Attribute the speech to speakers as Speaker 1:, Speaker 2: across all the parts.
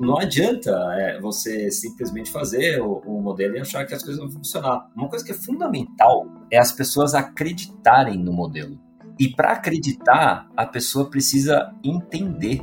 Speaker 1: não adianta é, você simplesmente fazer o, o, modelo e achar que as coisas vão funcionar. Uma coisa que é fundamental é as pessoas acreditarem no modelo. E para acreditar, a pessoa precisa entender.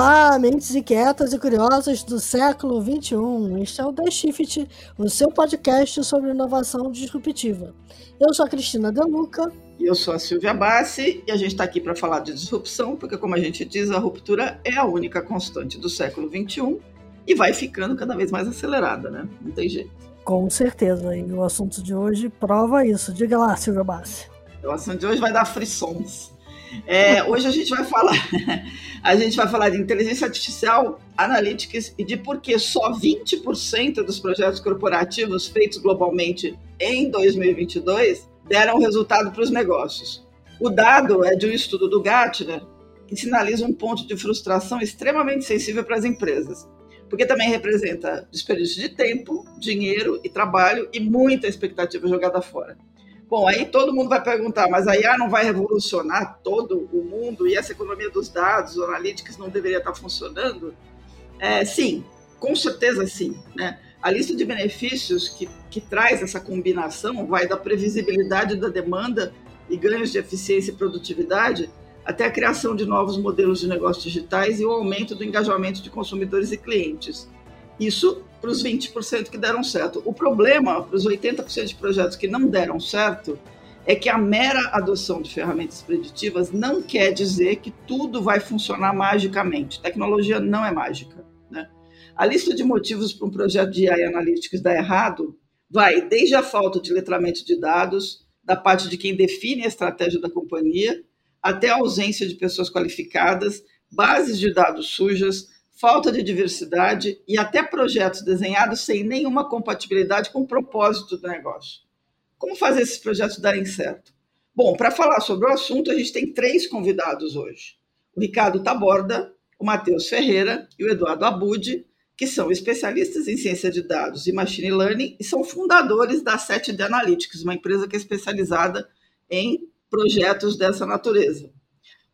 Speaker 2: Olá, mentes inquietas e curiosas do século XXI. Este é o The Shift, o seu podcast sobre inovação disruptiva. Eu sou a Cristina Deluca.
Speaker 3: E eu sou a Silvia Bassi, e a gente está aqui para falar de disrupção, porque, como a gente diz, a ruptura é a única constante do século XXI e vai ficando cada vez mais acelerada, né? Não tem jeito.
Speaker 2: Com certeza, e o assunto de hoje prova isso. Diga lá, Silvia Bassi.
Speaker 3: O assunto de hoje vai dar frições. É, hoje a gente vai falar, a gente vai falar de inteligência artificial, analytics e de por que só 20% dos projetos corporativos feitos globalmente em 2022 deram resultado para os negócios. O dado é de um estudo do Gartner que sinaliza um ponto de frustração extremamente sensível para as empresas, porque também representa desperdício de tempo, dinheiro e trabalho e muita expectativa jogada fora. Bom, aí todo mundo vai perguntar, mas a IA não vai revolucionar todo o mundo e essa economia dos dados, o analytics não deveria estar funcionando? É, sim, com certeza sim. Né? A lista de benefícios que, que traz essa combinação vai da previsibilidade da demanda e ganhos de eficiência e produtividade até a criação de novos modelos de negócios digitais e o aumento do engajamento de consumidores e clientes. Isso para os 20% que deram certo. O problema para os 80% de projetos que não deram certo é que a mera adoção de ferramentas preditivas não quer dizer que tudo vai funcionar magicamente. Tecnologia não é mágica. Né? A lista de motivos para um projeto de AI Analytics dar errado vai desde a falta de letramento de dados, da parte de quem define a estratégia da companhia, até a ausência de pessoas qualificadas, bases de dados sujas, falta de diversidade e até projetos desenhados sem nenhuma compatibilidade com o propósito do negócio. Como fazer esses projetos darem certo? Bom, para falar sobre o assunto, a gente tem três convidados hoje: o Ricardo Taborda, o Matheus Ferreira e o Eduardo Abud, que são especialistas em ciência de dados e machine learning e são fundadores da 7D Analytics, uma empresa que é especializada em projetos dessa natureza.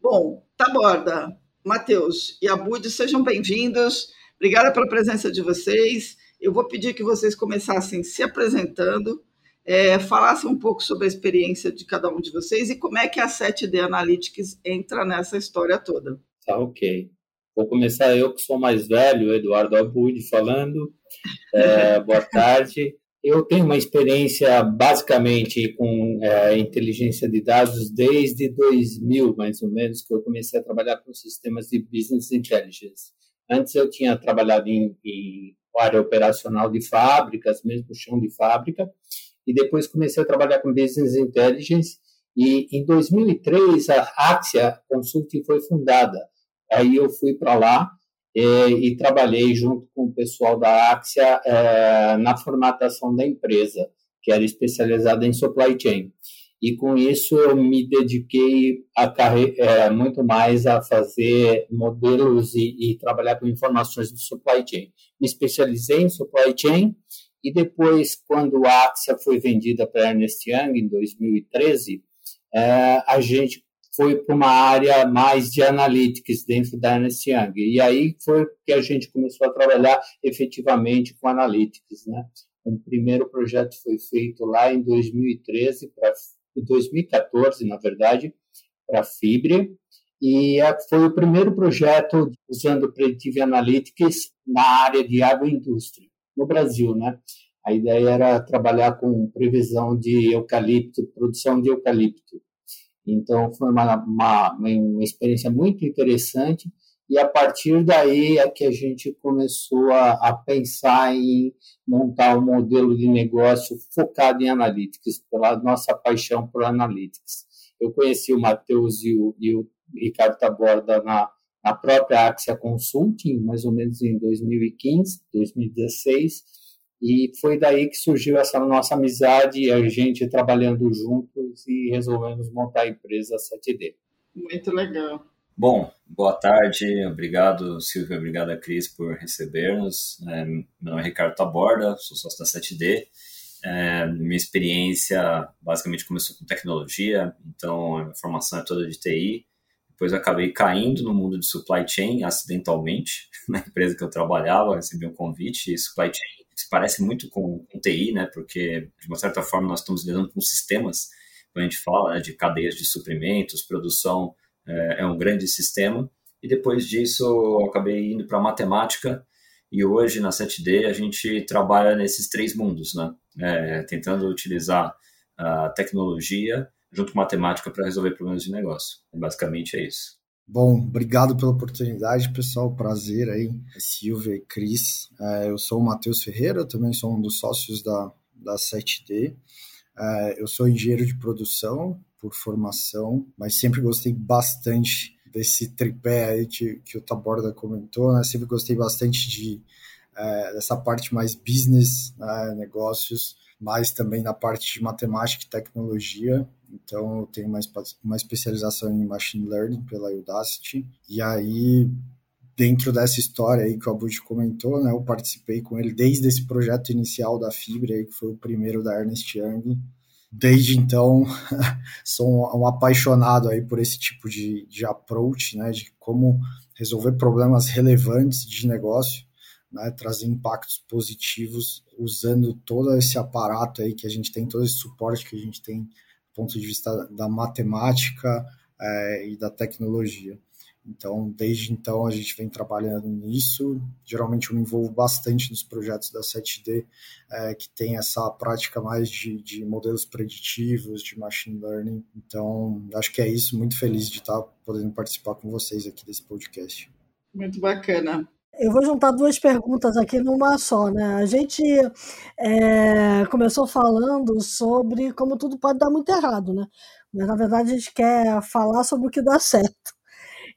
Speaker 3: Bom, Taborda, Matheus e Abud, sejam bem-vindos. Obrigada pela presença de vocês. Eu vou pedir que vocês começassem se apresentando, é, falassem um pouco sobre a experiência de cada um de vocês e como é que a 7D Analytics entra nessa história toda.
Speaker 4: Tá, ok. Vou começar eu, que sou mais velho, Eduardo Abud, falando. É, boa tarde. Eu tenho uma experiência basicamente com é, inteligência de dados desde 2000, mais ou menos, que eu comecei a trabalhar com sistemas de business intelligence. Antes eu tinha trabalhado em, em área operacional de fábricas, mesmo chão de fábrica, e depois comecei a trabalhar com business intelligence. E em 2003 a Axia Consulting foi fundada. Aí eu fui para lá e, e trabalhei junto com o pessoal da Axia é, na formatação da empresa, que era especializada em supply chain. E com isso eu me dediquei a é, muito mais a fazer modelos e, e trabalhar com informações do supply chain. Me especializei em supply chain e depois, quando a Axia foi vendida para Ernest Young em 2013, é, a gente foi para uma área mais de analytics dentro da Ernst Young. E aí foi que a gente começou a trabalhar efetivamente com analytics, né? O primeiro projeto foi feito lá em 2013 para 2014, na verdade, para Fibre, e foi o primeiro projeto usando Predictive Analytics na área de agroindústria no Brasil, né? A ideia era trabalhar com previsão de eucalipto, produção de eucalipto. Então, foi uma, uma, uma experiência muito interessante. E a partir daí é que a gente começou a, a, pensar em montar um modelo de negócio focado em analytics, pela nossa paixão por analytics. Eu conheci o Matheus e o, e o Ricardo Taborda na, na própria Axia Consulting, mais ou menos em 2015, 2016, e foi daí que surgiu essa nossa amizade, a gente trabalhando juntos e resolvemos montar a empresa 7D.
Speaker 3: Muito legal.
Speaker 1: Bom, boa tarde, obrigado Silvia, obrigado Cris por receber-nos. É, meu nome é Ricardo Taborda, sou sócio da 7D É, minha experiência basicamente começou com tecnologia, então a formação é toda de TI. Depois acabei caindo no mundo de supply chain acidentalmente, na empresa que eu trabalhava, recebi um convite e supply chain se parece muito com, com TI, né? Porque de uma certa forma nós estamos lidando com sistemas, quando a gente fala né, de cadeias de suprimentos, produção é, é um grande sistema. E depois disso eu acabei indo para matemática e hoje na 7D a gente trabalha nesses três mundos, né? É, tentando utilizar a tecnologia junto com matemática para resolver problemas de negócio. Basicamente é isso.
Speaker 5: Bom, obrigado pela oportunidade, pessoal. Prazer aí, Silvia e Cris. É, eu sou o Matheus Ferreira, também sou um dos sócios da, da 7D. É, eu sou engenheiro de produção por formação, mas sempre gostei bastante desse tripé aí que, que o Taborda comentou, né? Sempre gostei bastante de, é, dessa parte mais business, né? negócios, mas também na parte de matemática e tecnologia. Então, eu tenho uma, uma especialização em Machine Learning pela Udacity. E aí, dentro dessa história aí que o Abud comentou, né, eu participei com ele desde esse projeto inicial da Fibra, aí, que foi o primeiro da Ernest Young, desde então sou um, apaixonado aí por esse tipo de, de approach, né, de como resolver problemas relevantes de negócio, né, trazer impactos positivos usando todo esse aparato aí que a gente tem, todo esse suporte que a gente tem do ponto de vista da matemática é, e da tecnologia. Então, desde então, a gente vem trabalhando nisso. Geralmente, eu me envolvo bastante nos projetos da 7D, é, que tem essa prática mais de, de, modelos preditivos, de machine learning. Então, acho que é isso. Muito feliz de estar podendo participar com vocês aqui desse podcast.
Speaker 3: Muito bacana.
Speaker 2: Eu vou juntar duas perguntas aqui numa só, né? A gente é, começou falando sobre como tudo pode dar muito errado, né? Mas na verdade a gente quer falar sobre o que dá certo.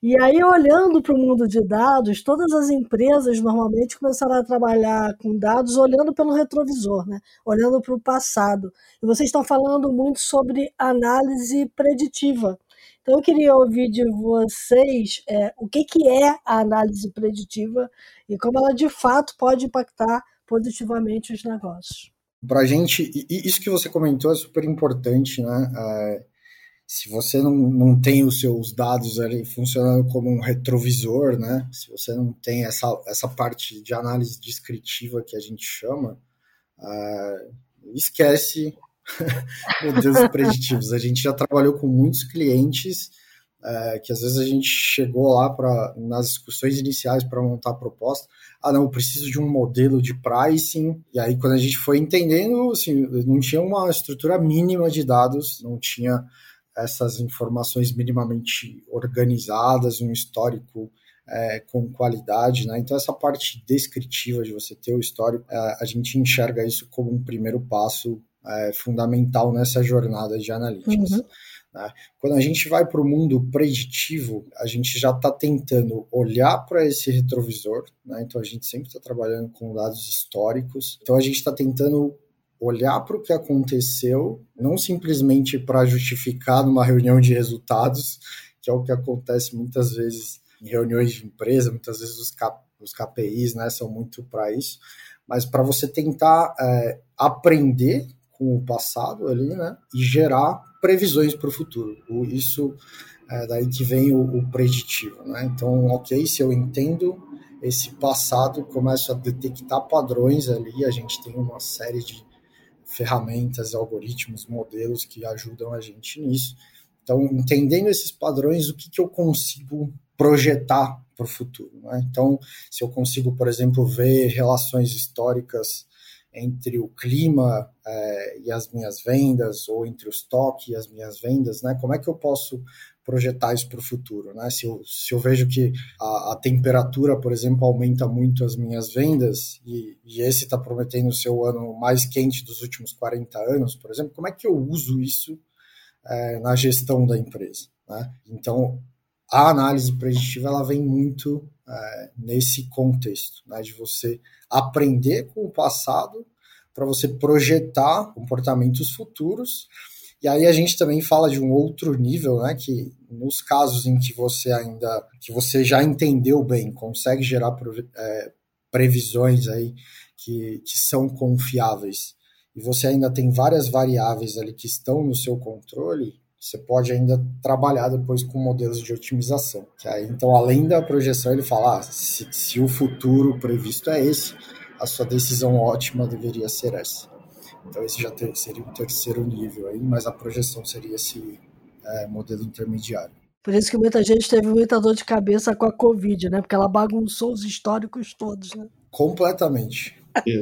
Speaker 2: E aí, olhando para o mundo de dados, todas as empresas normalmente começaram a trabalhar com dados olhando pelo retrovisor, né? olhando para o passado. E vocês estão falando muito sobre análise preditiva. Então, eu queria ouvir de vocês é, o que, que é a análise preditiva e como ela de fato pode impactar positivamente os negócios.
Speaker 5: Para a gente, isso que você comentou é super importante, né? É se você não, não tem os seus dados ali funcionando como um retrovisor, né? Se você não tem essa, essa parte de análise descritiva que a gente chama, uh, esquece modelos preditivos. A gente já trabalhou com muitos clientes uh, que às vezes a gente chegou lá para nas discussões iniciais para montar a proposta. Ah, não, eu preciso de um modelo de pricing. E aí, quando a gente foi entendendo, assim, não tinha uma estrutura mínima de dados, não tinha essas informações minimamente organizadas, um histórico é, com qualidade, né? Então essa parte descritiva de você ter o histórico, é, a gente enxerga isso como um primeiro passo é, fundamental nessa jornada de analytics. Uhum. Né? Quando a gente vai para o mundo preditivo, a gente já está tentando olhar para esse retrovisor, né? então a gente sempre está trabalhando com dados históricos, então a gente está tentando olhar para o que aconteceu, não simplesmente para justificar numa reunião de resultados, que é o que acontece muitas vezes em reuniões de empresa, muitas vezes os, K, os KPIs né, são muito para isso, mas para você tentar é, aprender com o passado ali, né, e gerar previsões para o futuro. Isso é daí que vem o, o preditivo, né? Então, ok, se eu entendo esse passado, começo a detectar padrões ali, a gente tem uma série de ferramentas, algoritmos, modelos que ajudam a gente nisso. Então, entendendo esses padrões, o que, que eu consigo projetar para o futuro? Né? Então, se eu consigo, por exemplo, ver relações históricas entre o clima é, e as minhas vendas, ou entre o estoque e as minhas vendas, né? Como é que eu posso projetar isso para o futuro, né? Se eu, se eu vejo que a, a, temperatura, por exemplo, aumenta muito as minhas vendas e, e esse está prometendo ser o ano mais quente dos últimos 40 anos, por exemplo, como é que eu uso isso é, na gestão da empresa, né? Então, a análise preditiva ela vem muito é, nesse contexto, né, de você aprender com o passado para você projetar comportamentos futuros. E aí a gente também fala de um outro nível, né, que nos casos em que você ainda, que você já entendeu bem, consegue gerar é, previsões aí que, que são confiáveis e você ainda tem várias variáveis ali que estão no seu controle, você pode ainda trabalhar depois com modelos de otimização. Que aí, então, além da projeção, ele fala: ah, se, se o futuro previsto é esse, a sua decisão ótima deveria ser essa. Então, esse já ter, seria um terceiro nível aí, mas a projeção seria esse é, modelo intermediário.
Speaker 2: Por isso que muita gente teve muita dor de cabeça com a Covid, né? Porque ela bagunçou os históricos todos, né?
Speaker 5: Completamente.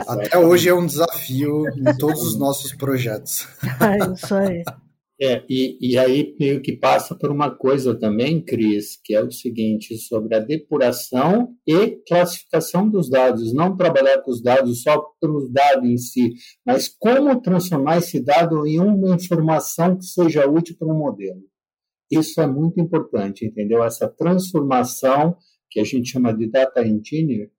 Speaker 5: Até hoje é um desafio em todos os nossos projetos.
Speaker 2: É isso aí.
Speaker 4: É, e, e aí meio que passa por uma coisa também, Cris, que é o seguinte, sobre a depuração e classificação dos dados, não trabalhar com os dados só pelos dados em si, mas como transformar esse dado em uma informação que seja útil para um modelo. Isso é muito importante, entendeu? Essa transformação, que a gente chama de data engineer,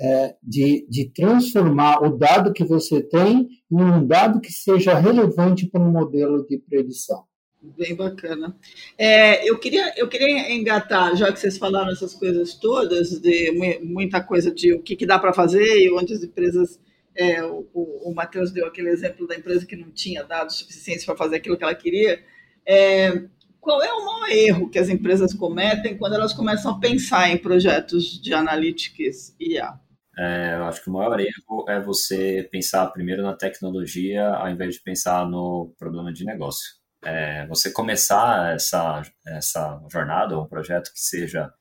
Speaker 4: é, de, de transformar o dado que você tem em um dado que seja relevante para um modelo de predição.
Speaker 3: Bem bacana. É, eu, queria, eu queria engatar, já que vocês falaram essas coisas todas, de muita coisa de o que, que dá para fazer e onde as empresas. É, o, o, Matheus deu aquele exemplo da empresa que não tinha dados suficientes para fazer aquilo que ela queria. É, qual é o maior erro que as empresas cometem quando elas começam a pensar em projetos de analytics e IA?
Speaker 1: É, eu acho que o maior erro é você pensar primeiro na tecnologia ao invés de pensar no problema de negócio. É, você começar essa, essa jornada, um projeto que seja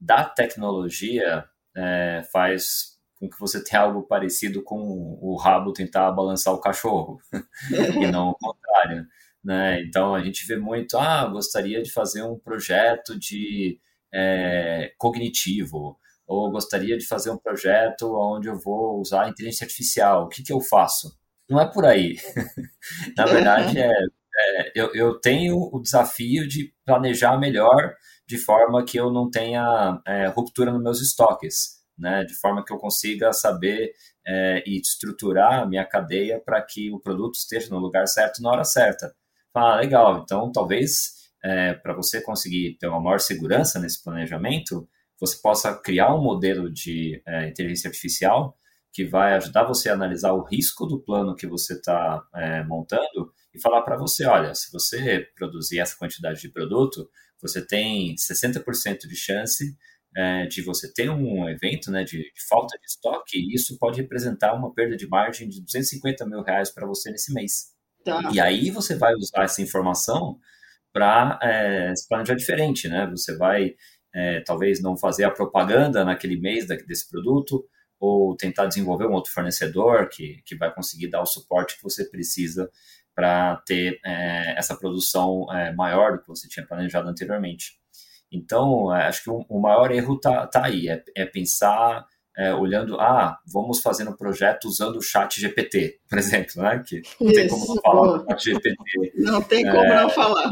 Speaker 1: da tecnologia, é, faz com que você tenha algo parecido com o rabo tentar balançar o cachorro, e não o contrário. Né? Então a gente vê muito, ah, gostaria de fazer um projeto de é, cognitivo, ou gostaria de fazer um projeto onde eu vou usar inteligência artificial, o que, que eu faço? Não é por aí. Na verdade, é, é, eu, eu tenho o desafio de planejar melhor de forma que eu não tenha é, ruptura nos meus estoques, né? de forma que eu consiga saber é, e estruturar a minha cadeia para que o produto esteja no lugar certo na hora certa. Ah, legal, então talvez é, para você conseguir ter uma maior segurança nesse planejamento, você possa criar um modelo de é, inteligência artificial que vai ajudar você a analisar o risco do plano que você está é, montando e falar para você, olha, se você produzir essa quantidade de produto, você tem 60% de chance é, de você ter um evento né, de, de, falta de estoque e isso pode representar uma perda de margem de 250 mil reais para você nesse mês. Tá. E aí você vai usar essa informação para é, se planejar diferente, né? Você vai é, talvez não fazer a propaganda naquele mês desse produto, ou tentar desenvolver um outro fornecedor que, que vai conseguir dar o suporte que você precisa para ter é, essa produção é, maior do que você tinha planejado anteriormente. Então, é, acho que o, o, maior erro está tá aí, é, é pensar é, olhando, ah, vamos fazer um projeto usando o chat GPT, por exemplo, né? Que não tem como não falar do chat GPT.
Speaker 3: Não tem como não falar.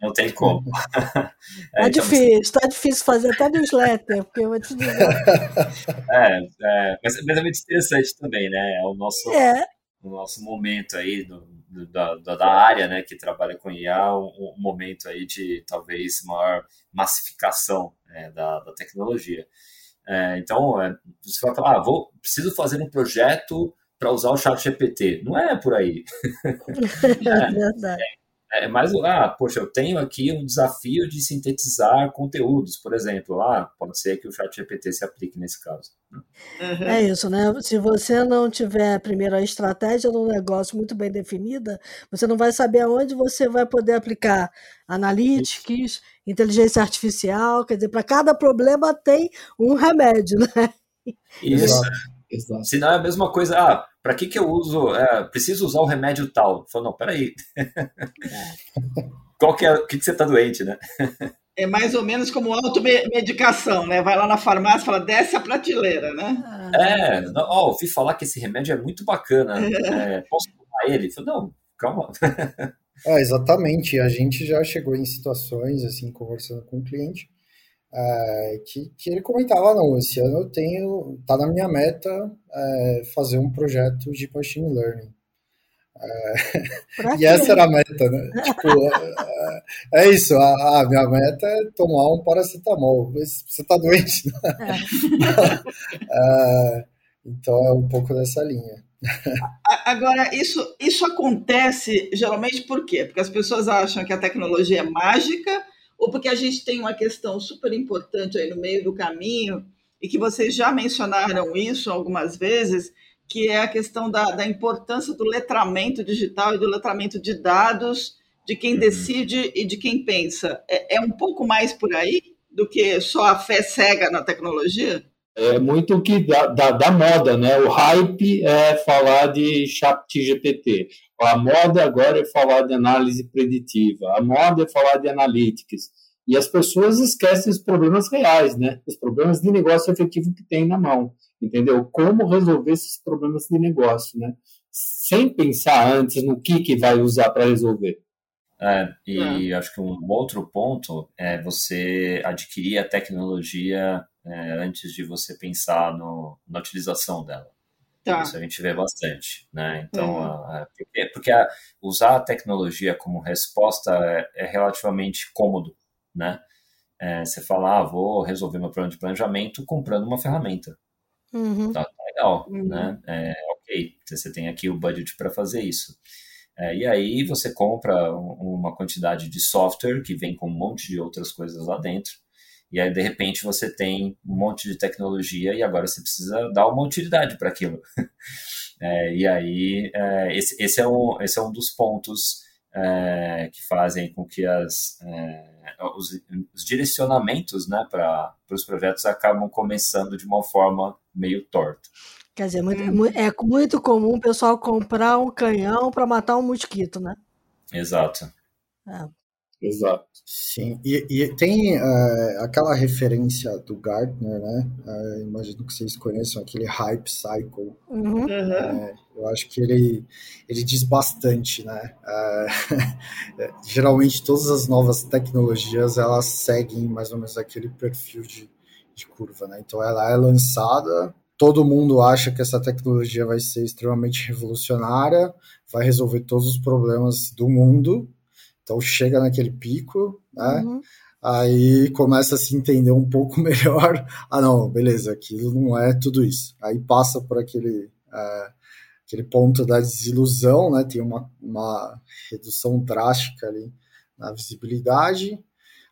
Speaker 1: Não tem como.
Speaker 2: é, tá então, difícil, tá difícil fazer até newsletter, porque eu vou te dizer.
Speaker 1: é, é mas, mas, é muito interessante também, né? É o nosso, é. o nosso momento aí do, do, da, da área né, que trabalha com IA, um, um momento aí de talvez maior massificação né, da, da tecnologia. É, então, é, você vai falar, ah, vou, preciso fazer um projeto para usar o chat GPT. Não é por aí.
Speaker 2: é, verdade.
Speaker 1: É, mais, ah, poxa, eu tenho aqui um desafio de sintetizar conteúdos, por exemplo. Ah, pode ser que o chat GPT se aplique nesse caso.
Speaker 2: Uhum. É isso, né? Se você não tiver primeiro a estratégia do negócio muito bem definida, você não vai saber aonde você vai poder aplicar analytics, isso. inteligência artificial, quer dizer, para cada problema tem um remédio, né?
Speaker 1: Isso. Exato. Se não é a mesma coisa, ah, para que, que eu uso, é, preciso usar o remédio tal? Falei, não, peraí. Qual que é, o que, que você está doente, né?
Speaker 3: É mais ou menos como automedicação, né? Vai lá na farmácia e fala, desce a prateleira, né?
Speaker 1: É, ó, ouvi falar que esse remédio é muito bacana. É, posso tomar ele? Falei, não, calma.
Speaker 5: É, exatamente. A gente já chegou em situações, assim, conversando com o cliente, é, que, que ele comentava, não, esse ano eu tenho, tá na minha meta é, fazer um projeto de machine learning. É, e essa era a meta, né? tipo, é, é, isso, a, a, minha meta é tomar um paracetamol, mas você tá doente, né? É. é, então é um pouco dessa linha.
Speaker 3: Agora, isso, isso acontece geralmente por quê? Porque as pessoas acham que a tecnologia é mágica ou porque a gente tem uma questão super importante aí no meio do caminho e que vocês já mencionaram isso algumas vezes, que é a questão da, da importância do letramento digital e do letramento de dados de quem uhum. decide e de quem pensa. É, é um pouco mais por aí do que só a fé cega na tecnologia?
Speaker 4: é muito o que da, moda, né? O hype é falar de chat GPT. A moda agora é falar de análise preditiva. A moda é falar de analytics. E as pessoas esquecem os problemas reais, né? Os problemas de negócio efetivo que tem na mão, entendeu? Como resolver esses problemas de negócio, né? Sem pensar antes no que, que vai usar para resolver.
Speaker 1: É, e é. acho que um outro ponto é você adquirir a tecnologia é, antes de você pensar no, na utilização dela. Tá. Isso a gente vê bastante, né? Então, uhum. a, a, porque, a, usar a tecnologia como resposta é, é relativamente cômodo, né? É, você fala, ah, vou resolver meu problema de planejamento comprando uma ferramenta. Uhum. Tá, tá, legal, uhum. né? É, ok, você tem aqui o budget para fazer isso. É, e aí você compra uma quantidade de software que vem com um monte de outras coisas lá dentro e aí, de repente, você tem um monte de tecnologia e agora você precisa dar uma utilidade para aquilo. É, e aí, é, esse, esse, é um, esse é um dos pontos é, que fazem com que as, é, os, os, direcionamentos né, para os projetos acabam começando de uma forma meio torta.
Speaker 2: Quer dizer, muito, é muito comum o pessoal comprar um canhão para matar um mosquito, né?
Speaker 1: Exato.
Speaker 4: É. Exato.
Speaker 5: Sim, e, e tem uh, aquela referência do Gartner, né? Uh, imagino que vocês conheçam aquele hype cycle. Uhum. Uh, eu acho que ele, ele diz bastante, né? geralmente todas as novas tecnologias elas seguem mais ou menos aquele perfil de, de curva, né? Então ela é lançada, todo mundo acha que essa tecnologia vai ser extremamente revolucionária, vai resolver todos os problemas do mundo então chega naquele pico, né? Uhum. Aí começa a se entender um pouco melhor. Ah, não, beleza, aquilo não é tudo isso. Aí passa por aquele, é, aquele ponto da desilusão, né? Tem uma, uma redução drástica ali na visibilidade.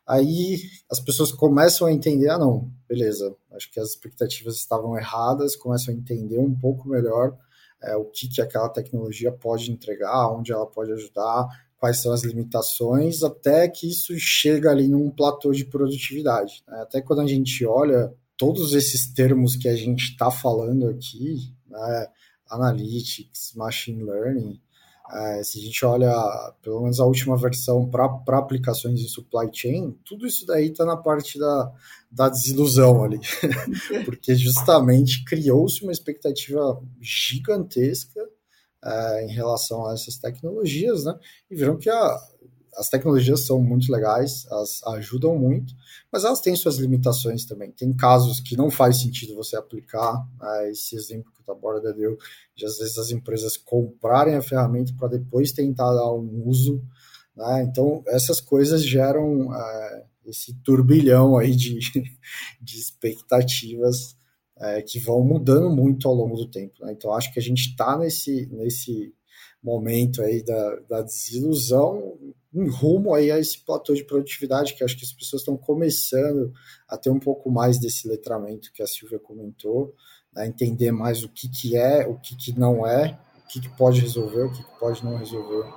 Speaker 5: Aí as pessoas começam a entender, ah, não, beleza, acho que as expectativas estavam erradas, começam a entender um pouco melhor é, o que, que aquela tecnologia pode entregar, onde ela pode ajudar, quais são as limitações, até que isso chega ali num platô de produtividade. Né? Até quando a gente olha todos esses termos que a gente está falando aqui, né? analytics, machine learning, é, se a gente olha pelo menos a última versão para aplicações de supply chain, tudo isso daí está na parte da, da desilusão ali, porque justamente criou-se uma expectativa gigantesca é, em relação a essas tecnologias, né? E viram que a, as tecnologias são muito legais, elas ajudam muito, mas elas têm suas limitações também. Tem casos que não faz sentido você aplicar, né? esse exemplo que o Taborda deu, de às vezes as empresas comprarem a ferramenta para depois tentar dar um uso, né? Então, essas coisas geram é, esse turbilhão aí de, de expectativas é, que vão mudando muito ao longo do tempo. Né? Então, acho que a gente está nesse, nesse momento aí da, da desilusão em rumo aí a esse platô de produtividade, que acho que as pessoas estão começando a ter um pouco mais desse letramento que a Silvia comentou, né? entender mais o que, que é, o que, que não é, o que, que pode resolver, o que, que pode não resolver.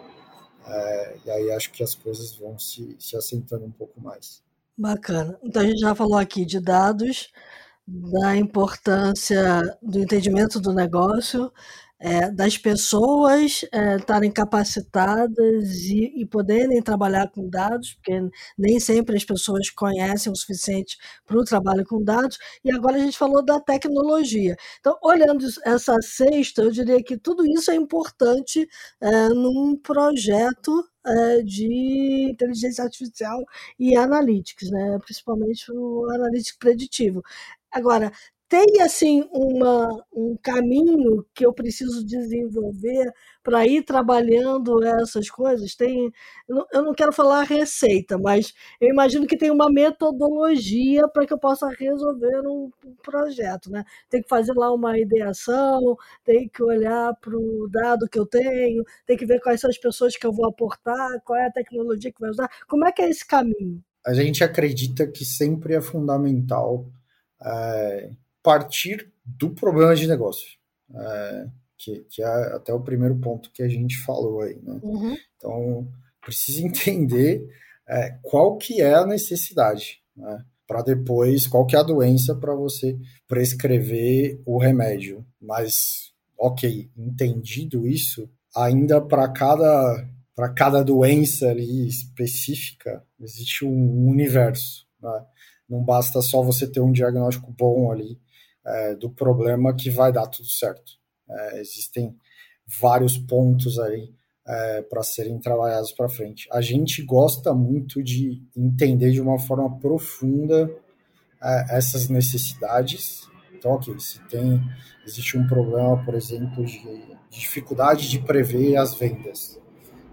Speaker 5: É, e aí acho que as coisas vão se, se assentando um pouco mais.
Speaker 2: Bacana. Então a gente já falou aqui de dados, da importância do entendimento do negócio, é, das pessoas é, estarem capacitadas e, e, poderem trabalhar com dados, porque nem sempre as pessoas conhecem o suficiente para o trabalho com dados, e agora a gente falou da tecnologia. Então, olhando essa sexta, eu diria que tudo isso é importante é, num projeto é, de inteligência artificial e analytics, né? principalmente o analítico preditivo. Agora, tem assim uma, um caminho que eu preciso desenvolver para ir trabalhando essas coisas? Tem, eu não quero falar receita, mas eu imagino que tem uma metodologia para que eu possa resolver um, um projeto, né? Tem que fazer lá uma ideação, tem que olhar para o dado que eu tenho, tem que ver quais são as pessoas que eu vou aportar, qual é a tecnologia que vai usar. Como é que é esse caminho?
Speaker 5: A gente acredita que sempre é fundamental é, partir do problema de negócio, é, que, que, é até o primeiro ponto que a gente falou aí. Né? Uhum. Então, precisa entender é, qual que é a necessidade, né? para depois, qual que é a doença para você prescrever o remédio. Mas, ok, entendido isso, ainda para cada para cada doença ali específica existe um universo. Né? Não basta só você ter um diagnóstico bom ali é, do problema que vai dar tudo certo. É, existem vários pontos aí é, para serem trabalhados para frente. A gente gosta muito de entender de uma forma profunda é, essas necessidades. Então, ok, se tem existe um problema, por exemplo, de, de dificuldade de prever as vendas,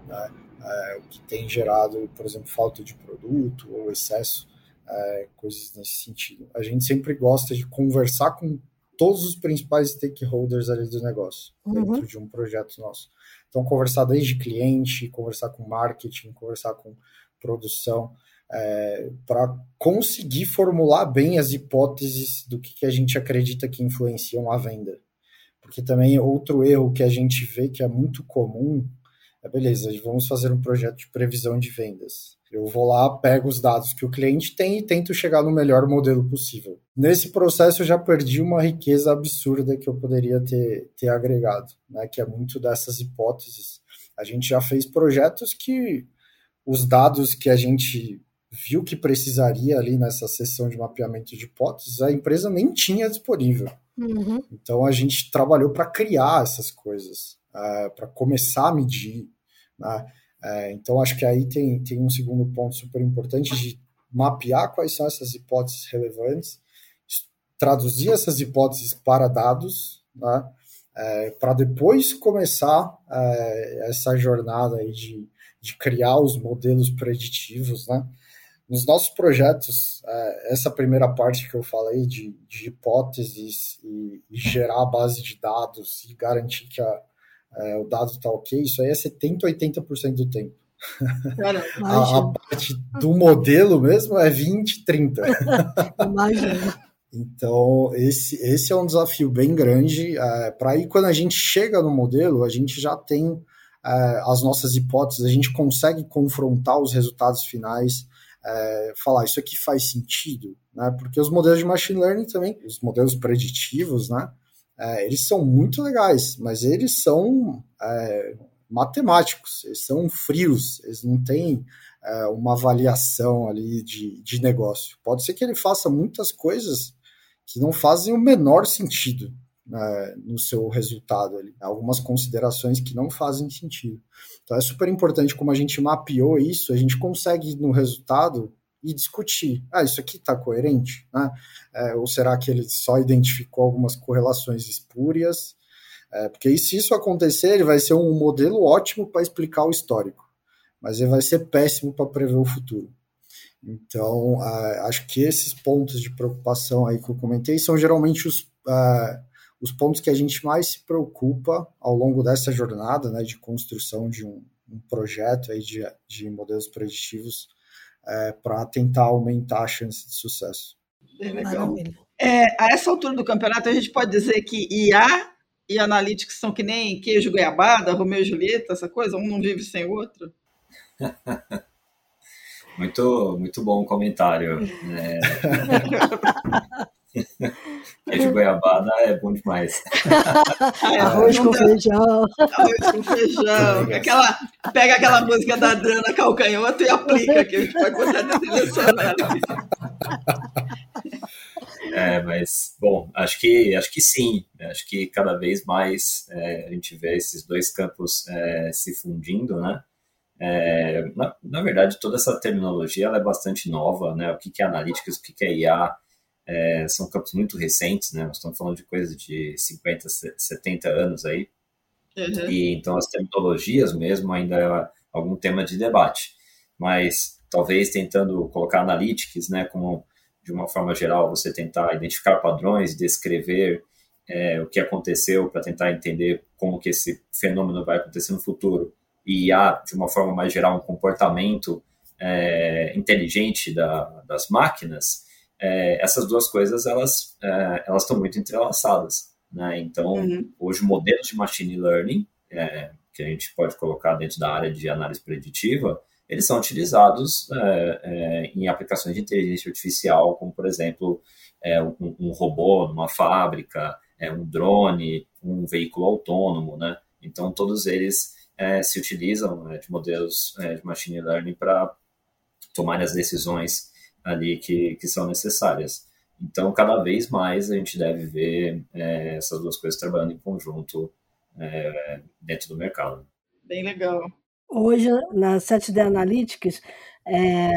Speaker 5: né? É, o que tem gerado, por exemplo, falta de produto ou excesso é, coisas nesse sentido. A gente sempre gosta de conversar com todos os principais stakeholders ali do negócio, uhum. dentro de um projeto nosso. Então, conversar desde cliente, conversar com marketing, conversar com produção, é, para conseguir formular bem as hipóteses do que, que a gente acredita que influenciam a venda. Porque também outro erro que a gente vê que é muito comum é beleza, vamos fazer um projeto de previsão de vendas. Eu vou lá, pego os dados que o cliente tem e tento chegar no melhor modelo possível. Nesse processo, eu já perdi uma riqueza absurda que eu poderia ter, ter agregado, né? que é muito dessas hipóteses. A gente já fez projetos que os dados que a gente viu que precisaria ali nessa sessão de mapeamento de hipóteses, a empresa nem tinha disponível. Uhum. Então a gente trabalhou para criar essas coisas, uh, é, para começar a medir. Né? É, então, acho que aí tem, tem um segundo ponto super importante de mapear quais são essas hipóteses relevantes, traduzir essas hipóteses para dados, né, é, para depois começar é, essa jornada aí de, de criar os modelos preditivos, né? Nos nossos projetos, essa primeira parte que eu falei de, de hipóteses e, e, gerar a base de dados e garantir que a, é, o dado está ok, isso aí é 70%, 80% do tempo. Cara, a, a, parte do modelo mesmo é 20, 30. Imagina. Então, esse, esse é um desafio bem grande. É, Para aí, quando a gente chega no modelo, a gente já tem é, as nossas hipóteses, a gente consegue confrontar os resultados finais, é, falar isso aqui faz sentido, né? Porque os modelos de machine learning também, os modelos preditivos, né? É, eles são muito legais, mas eles são é, matemáticos, eles são frios, eles não têm é, uma avaliação ali de, de negócio. Pode ser que ele faça muitas coisas que não fazem o menor sentido né, no seu resultado ali, algumas considerações que não fazem sentido. Então é super importante como a gente mapeou isso, a gente consegue no resultado e discutir. Ah, isso aqui está coerente? Né? É, ou será que ele só identificou algumas correlações espúrias? É, porque se isso acontecer, ele vai ser um modelo ótimo para explicar o histórico, mas ele vai ser péssimo para prever o futuro. Então, acho que esses pontos de preocupação aí que eu comentei são geralmente os, uh, os pontos que a gente mais se preocupa ao longo dessa jornada né, de construção de um, um projeto aí de, de modelos preditivos é, para tentar aumentar a chance de sucesso.
Speaker 3: Bem legal. É, a essa altura do campeonato, a gente pode dizer que IA e Analytics são que nem queijo goiabada, Romeu e Julieta, essa coisa? Um não vive sem o outro?
Speaker 1: muito, muito bom comentário. É... Queijo goiabada é bom demais.
Speaker 2: Arroz com feijão.
Speaker 3: Arroz com feijão. Aquela, pega aquela música da Adriana Calcanhoto e aplica, que a gente vai botar na trilha sonora.
Speaker 1: É, mas, bom, acho que, acho que sim. Acho que cada vez mais é, a gente vê esses dois campos é, se fundindo, né? É, na, na, verdade, toda essa terminologia ela é bastante nova, né? O que, que é analytics, o que, que é IA, é, são campos muito recentes, né? Nós estamos falando de coisa de 50, 70 anos aí. Uhum. E então as terminologias mesmo ainda é algum tema de debate. Mas talvez tentando colocar analytics, né, como de uma forma geral você tentar identificar padrões, descrever é, o que aconteceu para tentar entender como que esse fenômeno vai acontecer no futuro e há de uma forma mais geral um comportamento é, inteligente da, das máquinas, é, essas duas coisas elas é, elas estão muito entrelaçadas, né? Então uhum. hoje modelos de machine learning é, que a gente pode colocar dentro da área de análise preditiva eles são utilizados é, é, em aplicações de inteligência artificial, como, por exemplo, é, um, um, robô numa fábrica, é, um drone, um veículo autônomo, né? Então, todos eles se utilizam né, de modelos de machine learning para tomar as decisões ali que, que são necessárias. Então, cada vez mais a gente deve ver essas duas coisas trabalhando em conjunto dentro do mercado.
Speaker 3: Bem legal
Speaker 2: hoje na 7D Analytics, é,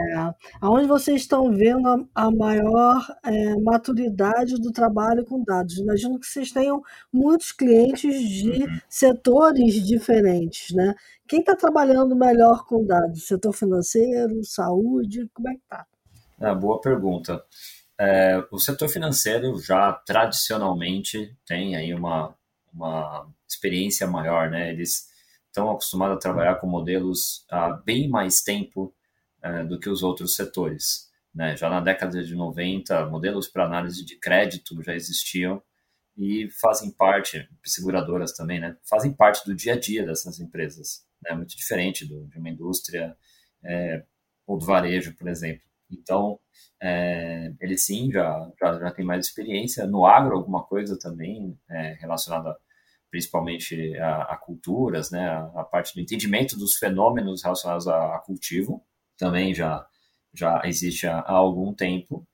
Speaker 2: aonde vocês estão vendo a, a maior é, maturidade do trabalho com dados? Imagino que vocês tenham muitos clientes de uhum. setores diferentes, né? Quem está trabalhando melhor com dados? Setor financeiro, saúde, como é que está?
Speaker 1: É, boa pergunta. É, o setor financeiro já tradicionalmente tem aí uma, uma experiência maior, né? Eles estão acostumados a trabalhar com modelos há bem mais tempo uh, do que os outros setores. Né? Já na década de 90, modelos para análise de crédito já existiam e fazem parte, seguradoras também, né? fazem parte do dia a dia dessas empresas. É né? muito diferente do, de uma indústria é, ou do varejo, por exemplo. Então, é, ele sim já, já, já tem mais experiência. No agro, alguma coisa também é, relacionada principalmente a, a culturas, né, a, a, parte do entendimento dos fenômenos relacionados a, a cultivo, também já, já existe há, há algum tempo.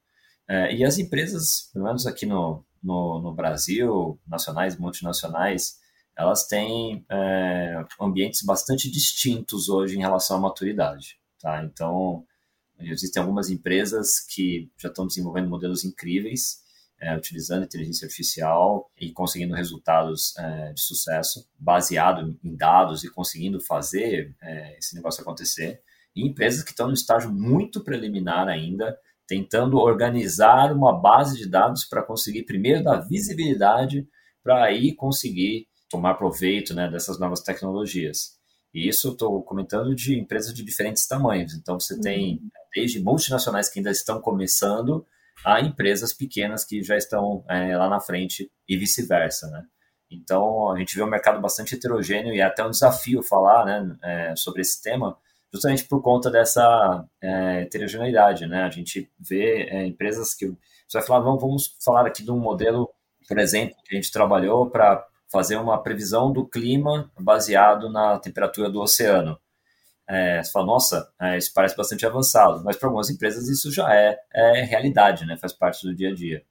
Speaker 1: É, e as empresas, pelo menos aqui no, no, no Brasil, nacionais multinacionais, elas têm é, ambientes bastante distintos hoje em relação à maturidade. Tá? Então, existem algumas empresas que já estão desenvolvendo modelos incríveis, é, utilizando inteligência artificial e conseguindo resultados é, de sucesso baseado em dados e conseguindo fazer é, esse negócio acontecer. E empresas que estão no estágio muito preliminar ainda, tentando organizar uma base de dados para conseguir primeiro dar visibilidade para aí conseguir tomar proveito né, dessas novas tecnologias. E isso estou comentando de empresas de diferentes tamanhos. Então, você tem uhum. desde multinacionais que ainda estão começando a empresas pequenas que já estão é, lá na frente e vice-versa, né? Então, a gente vê um mercado bastante heterogêneo e é até um desafio falar né, é, sobre esse tema, justamente por conta dessa é, heterogeneidade, né? A gente vê é, empresas que... Você vai falar, vamos, vamos falar aqui de um modelo, por exemplo, que a gente trabalhou para fazer uma previsão do clima baseado na temperatura do oceano é, você fala, nossa, é, isso parece bastante avançado, mas para algumas empresas isso já é, é, realidade, né? faz parte do dia a dia.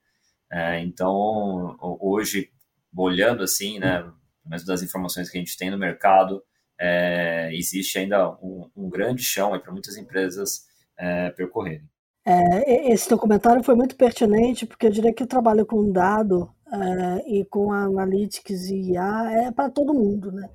Speaker 1: É, então, hoje, olhando assim, né, mas das informações que a gente tem no mercado, é, existe ainda um, um, grande chão para muitas empresas é, percorrerem.
Speaker 2: esse teu comentário foi muito pertinente, porque eu diria que o trabalho com dado e com analytics e IA é para todo mundo, né?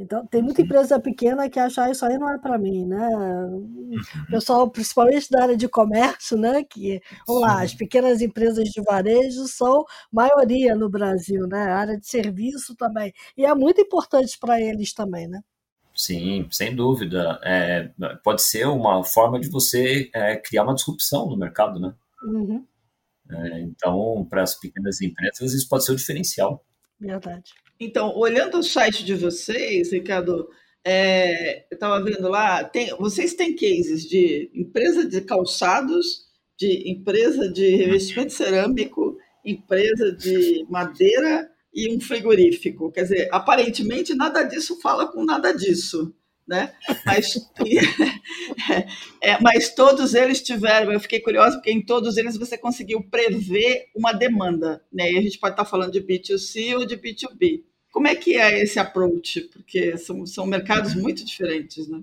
Speaker 2: Então, tem muita empresa pequena que acha ah, isso aí não é para mim, né? O uhum. pessoal, principalmente da área de comércio, né? Que, vamos lá, as pequenas empresas de varejo são maioria no Brasil, né? A área de serviço também. E é muito importante para eles também, né?
Speaker 1: Sim, sem dúvida. É, pode ser uma forma de você é, criar uma disrupção no mercado, né? Uhum. É, então, para as pequenas empresas, isso pode ser o diferencial.
Speaker 2: Verdade.
Speaker 3: Então, olhando o site de vocês, Ricardo, é, eu estava vendo lá, tem, vocês têm cases de empresa de calçados, de empresa de revestimento cerâmico, empresa de madeira e um frigorífico. Quer dizer, aparentemente nada disso fala com nada disso né? Mas, é, mas todos eles tiveram, eu fiquei curiosa, porque em todos eles você conseguiu prever uma demanda, né? E a gente pode estar falando de B2C ou de B2B. Como é que é esse approach? Porque são, são mercados muito diferentes, né?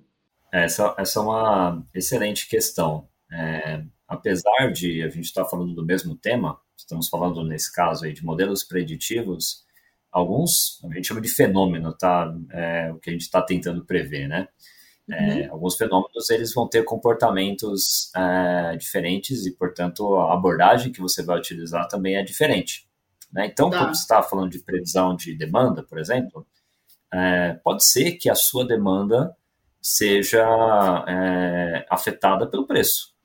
Speaker 1: Essa, essa é uma excelente questão. É, apesar de a gente estar falando do mesmo tema, estamos falando nesse caso aí de modelos preditivos, alguns a gente chama de fenômeno, tá? É, o que a gente está tentando prever, né? É, uhum. Alguns fenômenos eles vão ter comportamentos é, diferentes e, portanto, a abordagem que você vai utilizar também é diferente. Né? Então, tá. quando você está falando de previsão de demanda, por exemplo, é, pode ser que a sua demanda seja é, afetada pelo preço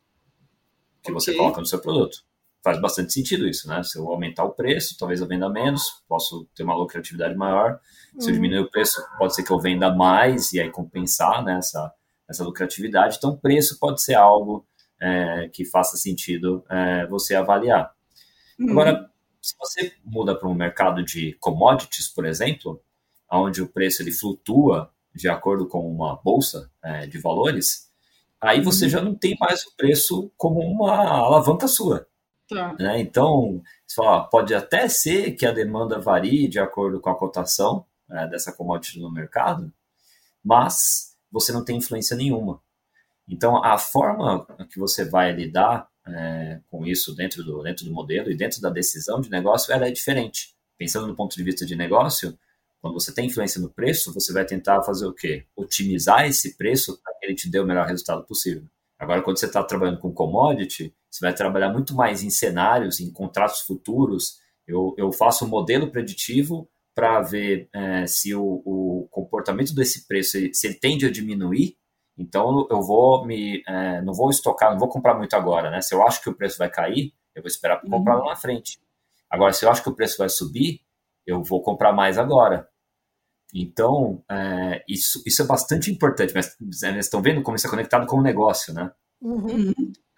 Speaker 1: que okay. você coloca no seu produto. Faz bastante sentido isso, né? Se eu aumentar o preço, talvez eu venda menos, posso ter uma lucratividade maior. Se eu uhum. diminuir o preço, pode ser que eu venda mais e aí compensar né, essa, essa lucratividade. Então, preço pode ser algo é, que faça sentido é, você avaliar. Uhum. Agora, se você muda para um mercado de commodities, por exemplo, onde o preço ele flutua de acordo com uma bolsa é, de valores, aí você uhum. já não tem mais o preço como uma alavanca sua. Tá. Né? Então, fala, pode até ser que a demanda varie de acordo com a cotação é, dessa commodity no mercado, mas você não tem influência nenhuma. Então, a forma que você vai lidar é, com isso dentro do, dentro do modelo e dentro da decisão de negócio, ela é diferente. Pensando do ponto de vista de negócio, quando você tem influência no preço, você vai tentar fazer o quê? Otimizar esse preço para que ele te dê o melhor resultado possível. Agora, quando você está trabalhando com commodity, você vai trabalhar muito mais em cenários, em contratos futuros. Eu, eu faço um modelo preditivo para ver é, se o, o, comportamento desse preço se ele tende a diminuir. Então, eu vou me, é, não vou estocar, não vou comprar muito agora, né? Se eu acho que o preço vai cair, eu vou esperar para comprar uhum. lá na frente. Agora, se eu acho que o preço vai subir, eu vou comprar mais agora. Então, é, isso, isso é bastante importante, mas vocês estão vendo como isso é conectado com o negócio, né? Uhum.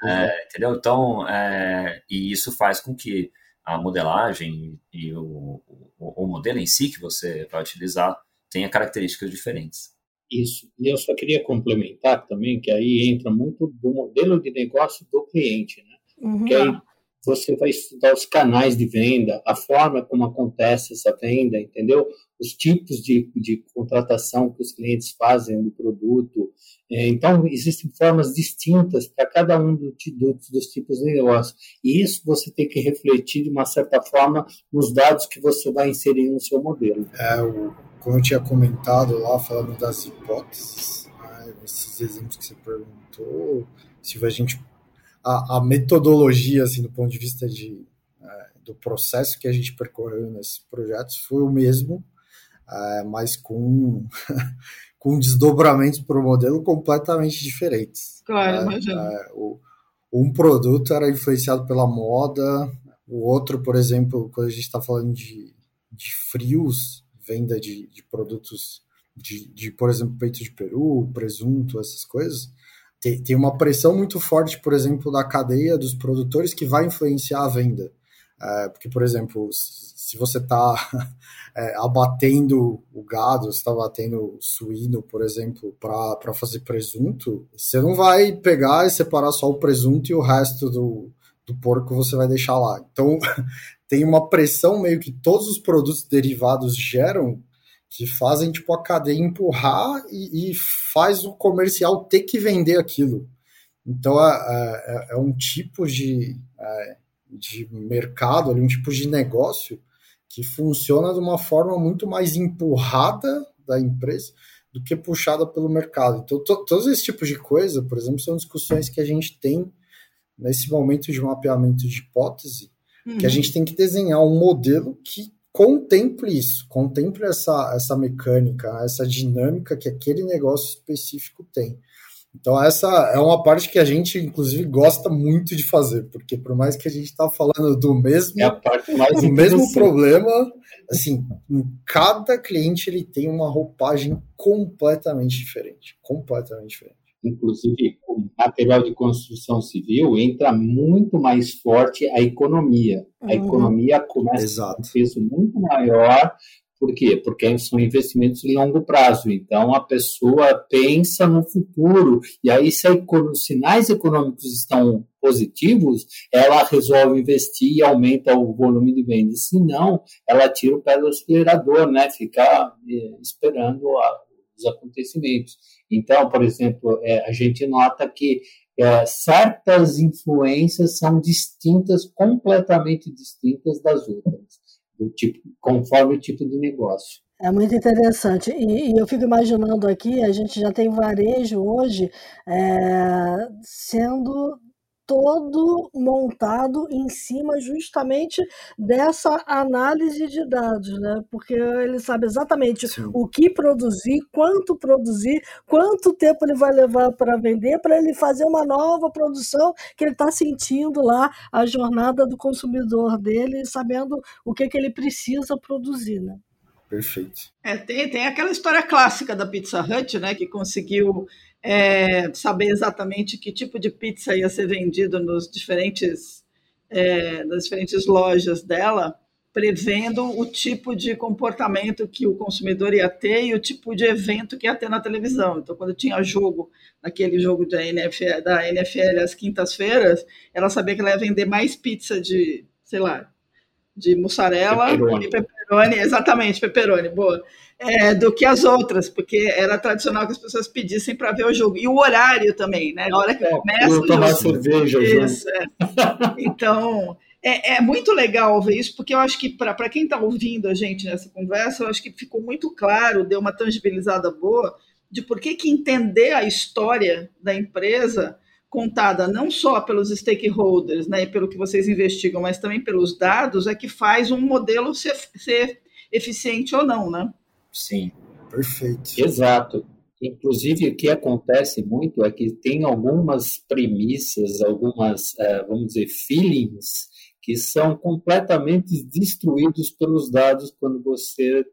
Speaker 1: É, entendeu? Então, é, e isso faz com que a modelagem e o, o, o, modelo em si que você vai utilizar tenha características diferentes.
Speaker 4: Isso. E eu só queria complementar também que aí entra muito do modelo de negócio do cliente, né? Uhum. Que aí você vai estudar os canais de venda, a forma como acontece essa venda, entendeu? Os tipos de, de contratação que os clientes fazem do produto. É, então, existem formas distintas para cada um do, do, dos tipos de negócio. E isso você tem que refletir, de uma certa forma, nos dados que você vai inserir no seu modelo.
Speaker 5: É, o, como eu tinha comentado lá, falando das hipóteses, né, esses exemplos que você perguntou, se a gente a, a metodologia, assim, do ponto de vista de, é, do processo que a gente percorreu nesses projetos foi o mesmo, é, mas com, com desdobramentos para o modelo completamente diferentes.
Speaker 3: Claro, é, imagina.
Speaker 5: É, o, um produto era influenciado pela moda, o outro, por exemplo, quando a gente está falando de, de frios, venda de, de produtos de, de, por exemplo, peito de peru, presunto, essas coisas, tem, tem uma pressão muito forte, por exemplo, da cadeia dos produtores que vai influenciar a venda. É, porque, por exemplo, se você está é, abatendo o gado, você está abatendo suíno, por exemplo, para fazer presunto, você não vai pegar e separar só o presunto e o resto do, do porco você vai deixar lá. Então, tem uma pressão meio que todos os produtos derivados geram que fazem tipo a cadeia empurrar e, e faz o comercial ter que vender aquilo. Então é, é, é um tipo de, é, de mercado, um tipo de negócio que funciona de uma forma muito mais empurrada da empresa do que puxada pelo mercado. Então, to, todos esses tipos de coisa, por exemplo, são discussões que a gente tem nesse momento de mapeamento de hipótese, uhum. que a uhum. gente tem que desenhar um modelo que contemple isso, contemple essa, essa mecânica, essa dinâmica que aquele negócio específico tem. Então essa é uma parte que a gente inclusive gosta muito de fazer, porque por mais que a gente está falando do mesmo,
Speaker 4: é
Speaker 5: do mesmo problema, assim, em cada cliente ele tem uma roupagem completamente diferente, completamente diferente
Speaker 4: inclusive o material de construção civil, entra muito mais forte a economia. A uhum. economia começa Exato. com um peso muito maior. Por quê? Porque são investimentos em longo prazo. Então, a pessoa pensa no futuro. E aí, se os sinais econômicos estão positivos, ela resolve investir e aumenta o volume de vendas. Se não, ela tira o pé do acelerador, né? Fica eh, esperando a, dos acontecimentos. Então, por exemplo, é, a gente nota que é, certas influências são distintas, completamente distintas das outras, do tipo, conforme o tipo de negócio.
Speaker 2: É muito interessante. E, e, eu fico imaginando aqui, a gente já tem varejo hoje é, sendo todo montado em cima justamente dessa análise de dados, né? Porque ele sabe exatamente Sim. o que produzir, quanto produzir, quanto tempo ele vai levar para vender, para ele fazer uma nova produção que ele está sentindo lá a jornada do consumidor dele, sabendo o que, que ele precisa produzir, né?
Speaker 5: Perfeito.
Speaker 3: É, tem, tem aquela história clássica da Pizza Hut, né, que conseguiu é, saber exatamente que tipo de pizza ia ser vendido nos diferentes, é, nas diferentes lojas dela, prevendo o tipo de comportamento que o consumidor ia ter e o tipo de evento que ia ter na televisão. Então, quando tinha jogo, aquele jogo da NFL, da NFL às quintas-feiras, ela sabia que ela ia vender mais pizza de, sei lá, de mussarela pepperoni. e pepperoni, exatamente, pepperoni, boa, é, do que as outras, porque era tradicional que as pessoas pedissem para ver o jogo. E o horário também, né? A hora que é, começa o
Speaker 4: tomar jogo. cerveja.
Speaker 3: Isso, é. Então, é, é, muito legal ver isso, porque eu acho que para quem está ouvindo a gente nessa conversa, eu acho que ficou muito claro, deu uma tangibilizada boa, de por que entender a história da empresa contada não só pelos stakeholders, né, e pelo que vocês investigam, mas também pelos dados, é que faz um modelo ser, ser eficiente ou não, né?
Speaker 1: Sim.
Speaker 5: Perfeito.
Speaker 4: Exato. Inclusive, o que acontece muito é que tem algumas premissas, algumas, eh, vamos dizer, feelings, que são completamente destruídos pelos dados quando você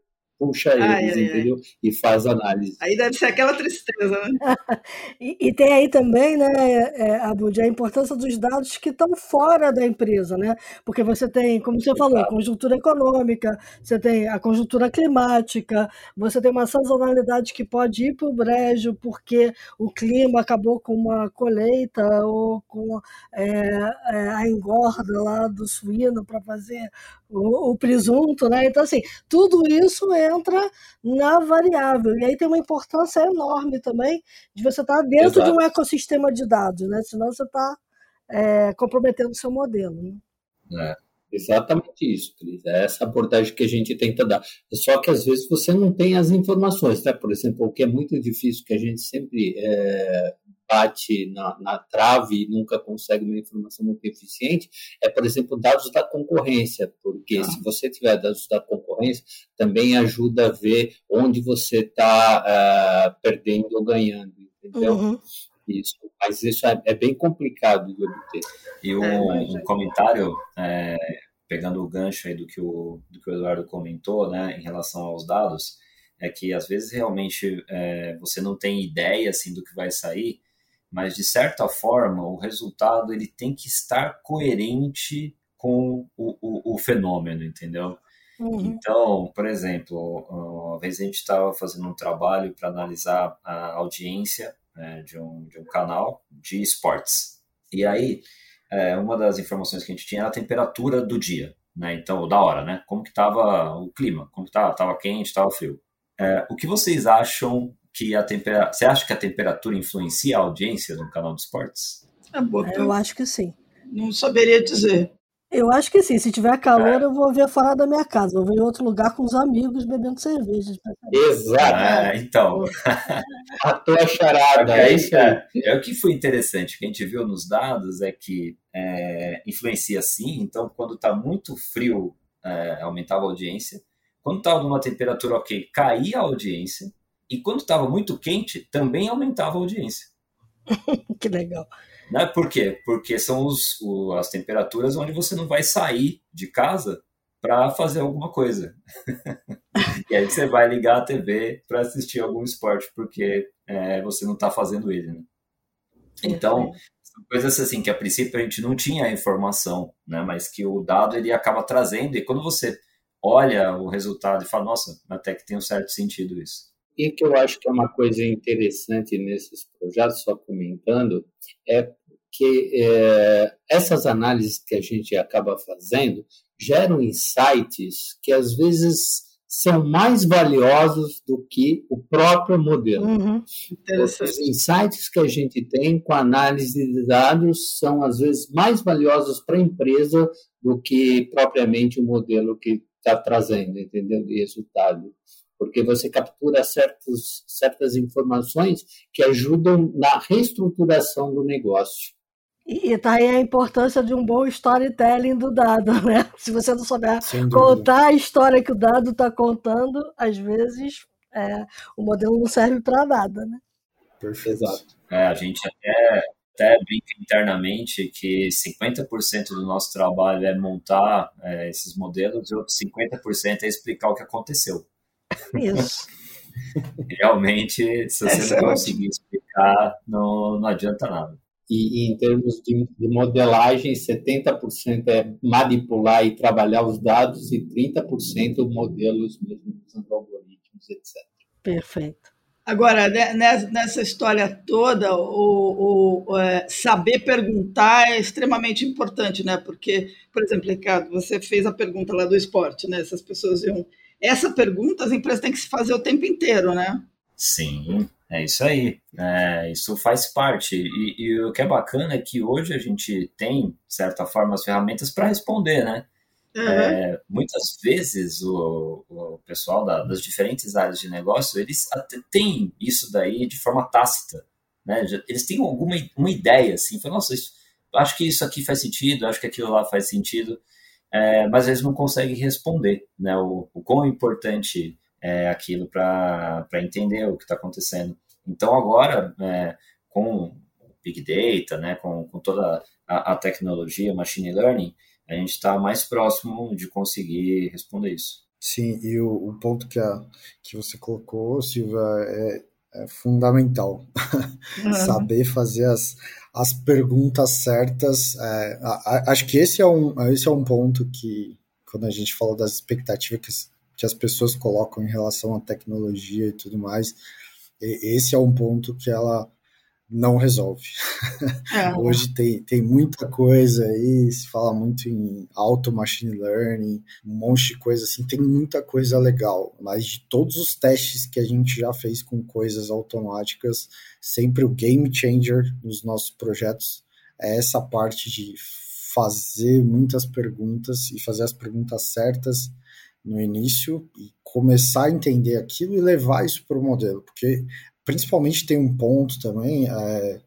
Speaker 4: puxa eles, ai, entendeu? Ai. E faz análise.
Speaker 3: Aí deve ser aquela tristeza, né?
Speaker 2: e, e, tem aí também, né, é, Abud, a importância dos dados que estão fora da empresa, né? Porque você tem, como você falou, a conjuntura econômica, você tem a conjuntura climática, você tem uma sazonalidade que pode ir para o brejo porque o clima acabou com uma colheita ou com é, é, a engorda lá do suíno para fazer o, o, presunto, né? Então, assim, tudo isso entra na variável. E aí tem uma importância enorme também de você estar dentro Exato. de um ecossistema de dados, né? Senão você está é, comprometendo o seu modelo. Né?
Speaker 4: É. Exatamente isso, Cris. É essa abordagem que a gente tenta dar. Só que às vezes você não tem as informações, né? Por exemplo, o que é muito difícil, que a gente sempre é, bate na, na trave e nunca consegue uma informação muito eficiente, é, por exemplo, dados da concorrência, porque ah. se você tiver dados da concorrência, também ajuda a ver onde você está uh, ah, perdendo ou ganhando, entendeu? Uhum. Isso, mas isso é, é, bem complicado de obter.
Speaker 1: E um, é, um comentário, é, pegando o gancho aí do que o, do que o Eduardo comentou, né, em relação aos dados, é que às vezes realmente é, você não tem ideia assim do que vai sair, mas de certa forma o resultado ele tem que estar coerente com o, o, o fenômeno, entendeu? Uhum. Então, por exemplo, uma vez a gente estava fazendo um trabalho para analisar a audiência né, de, um, de um canal de esportes. E aí, é, uma das informações que a gente tinha era a temperatura do dia, né? Então, da hora, né? Como que estava o clima, como que estava, estava quente, estava frio. É, o que vocês acham que a temperatura. Você acha que a temperatura influencia a audiência no canal de esportes?
Speaker 2: É boa, eu acho que sim.
Speaker 3: Não saberia dizer.
Speaker 2: Eu acho que sim. Se tiver calor, é. eu vou ver fora da minha casa. Vou ver em outro lugar com os amigos bebendo cerveja.
Speaker 4: Exato.
Speaker 1: É, então.
Speaker 4: a tua charada.
Speaker 1: É, isso é, é o que foi interessante. O que a gente viu nos dados é que é, influencia sim. Então, quando está muito frio, é, aumentava a audiência. Quando estava numa temperatura ok, caía a audiência. E quando estava muito quente, também aumentava a audiência.
Speaker 2: que legal.
Speaker 1: Né? Por quê? Porque são os, o, as temperaturas onde você não vai sair de casa para fazer alguma coisa. e aí você vai ligar a TV para assistir algum esporte, porque é, você não está fazendo ele. Né? Então, são coisas assim que a princípio a gente não tinha a informação, né? mas que o dado ele acaba trazendo, e quando você olha o resultado e fala, nossa, até que tem um certo sentido isso.
Speaker 4: E que eu acho que é uma coisa interessante nesses projetos, só comentando, é que é, essas análises que a gente acaba fazendo geram insights que às vezes são mais valiosos do que o próprio modelo.
Speaker 2: Uhum.
Speaker 4: Os insights que a gente tem com a análise de dados são, às vezes, mais valiosos para a empresa do que propriamente o modelo que está trazendo, entendeu? De resultado. Porque você captura certos, certas informações que ajudam na reestruturação do negócio.
Speaker 2: E está aí a importância de um bom storytelling do dado, né? Se você não souber contar a história que o dado está contando, às vezes é, o modelo não serve para nada, né?
Speaker 1: Perfeito. É, a gente até, até brinca internamente que 50% do nosso trabalho é montar é, esses modelos e outros 50% é explicar o que aconteceu.
Speaker 2: Isso.
Speaker 1: Realmente, se você é não conseguir explicar, não, não adianta nada.
Speaker 4: E, e, em termos de, de, modelagem, 70% é manipular e trabalhar os dados e 30% modelos mesmo usando algoritmos, etc.
Speaker 2: Perfeito.
Speaker 3: Agora, né, nessa história toda, o, o é, saber perguntar é extremamente importante, né? Porque, por exemplo, Ricardo, você fez a pergunta lá do esporte, né? Essas pessoas iam. Essa pergunta as empresas têm que se fazer o tempo inteiro, né?
Speaker 1: Sim, é isso aí. É, isso faz parte. E, e, o que é bacana é que hoje a gente tem, de certa forma, as ferramentas para responder, né? Uhum. É, muitas vezes o, o pessoal da, das diferentes áreas de negócio, eles até têm isso daí de forma tácita. Né? Eles têm alguma uma ideia, assim, falam, nossa, isso, acho que isso aqui faz sentido, acho que aquilo lá faz sentido, é, mas eles não conseguem responder né? o, o quão importante é, aquilo para entender o que está acontecendo. Então, agora, é, com Big Data, né, com, com toda a, a tecnologia, Machine Learning, a gente está mais próximo de conseguir responder isso.
Speaker 5: Sim, e o, o ponto que, a, que você colocou, Silvia, é, é fundamental. Uhum. Saber fazer as, as perguntas certas. É, a, a, acho que esse é, um, esse é um ponto que, quando a gente fala das expectativas que as pessoas colocam em relação à tecnologia e tudo mais, esse é um ponto que ela não resolve. É. Hoje tem, tem muita coisa aí, se fala muito em auto machine learning, um monte de coisa assim, tem muita coisa legal, mas de todos os testes que a gente já fez com coisas automáticas, sempre o game changer nos nossos projetos é essa parte de fazer muitas perguntas e fazer as perguntas certas no início e começar a entender aquilo e levar isso para o modelo, porque principalmente tem um ponto também, é,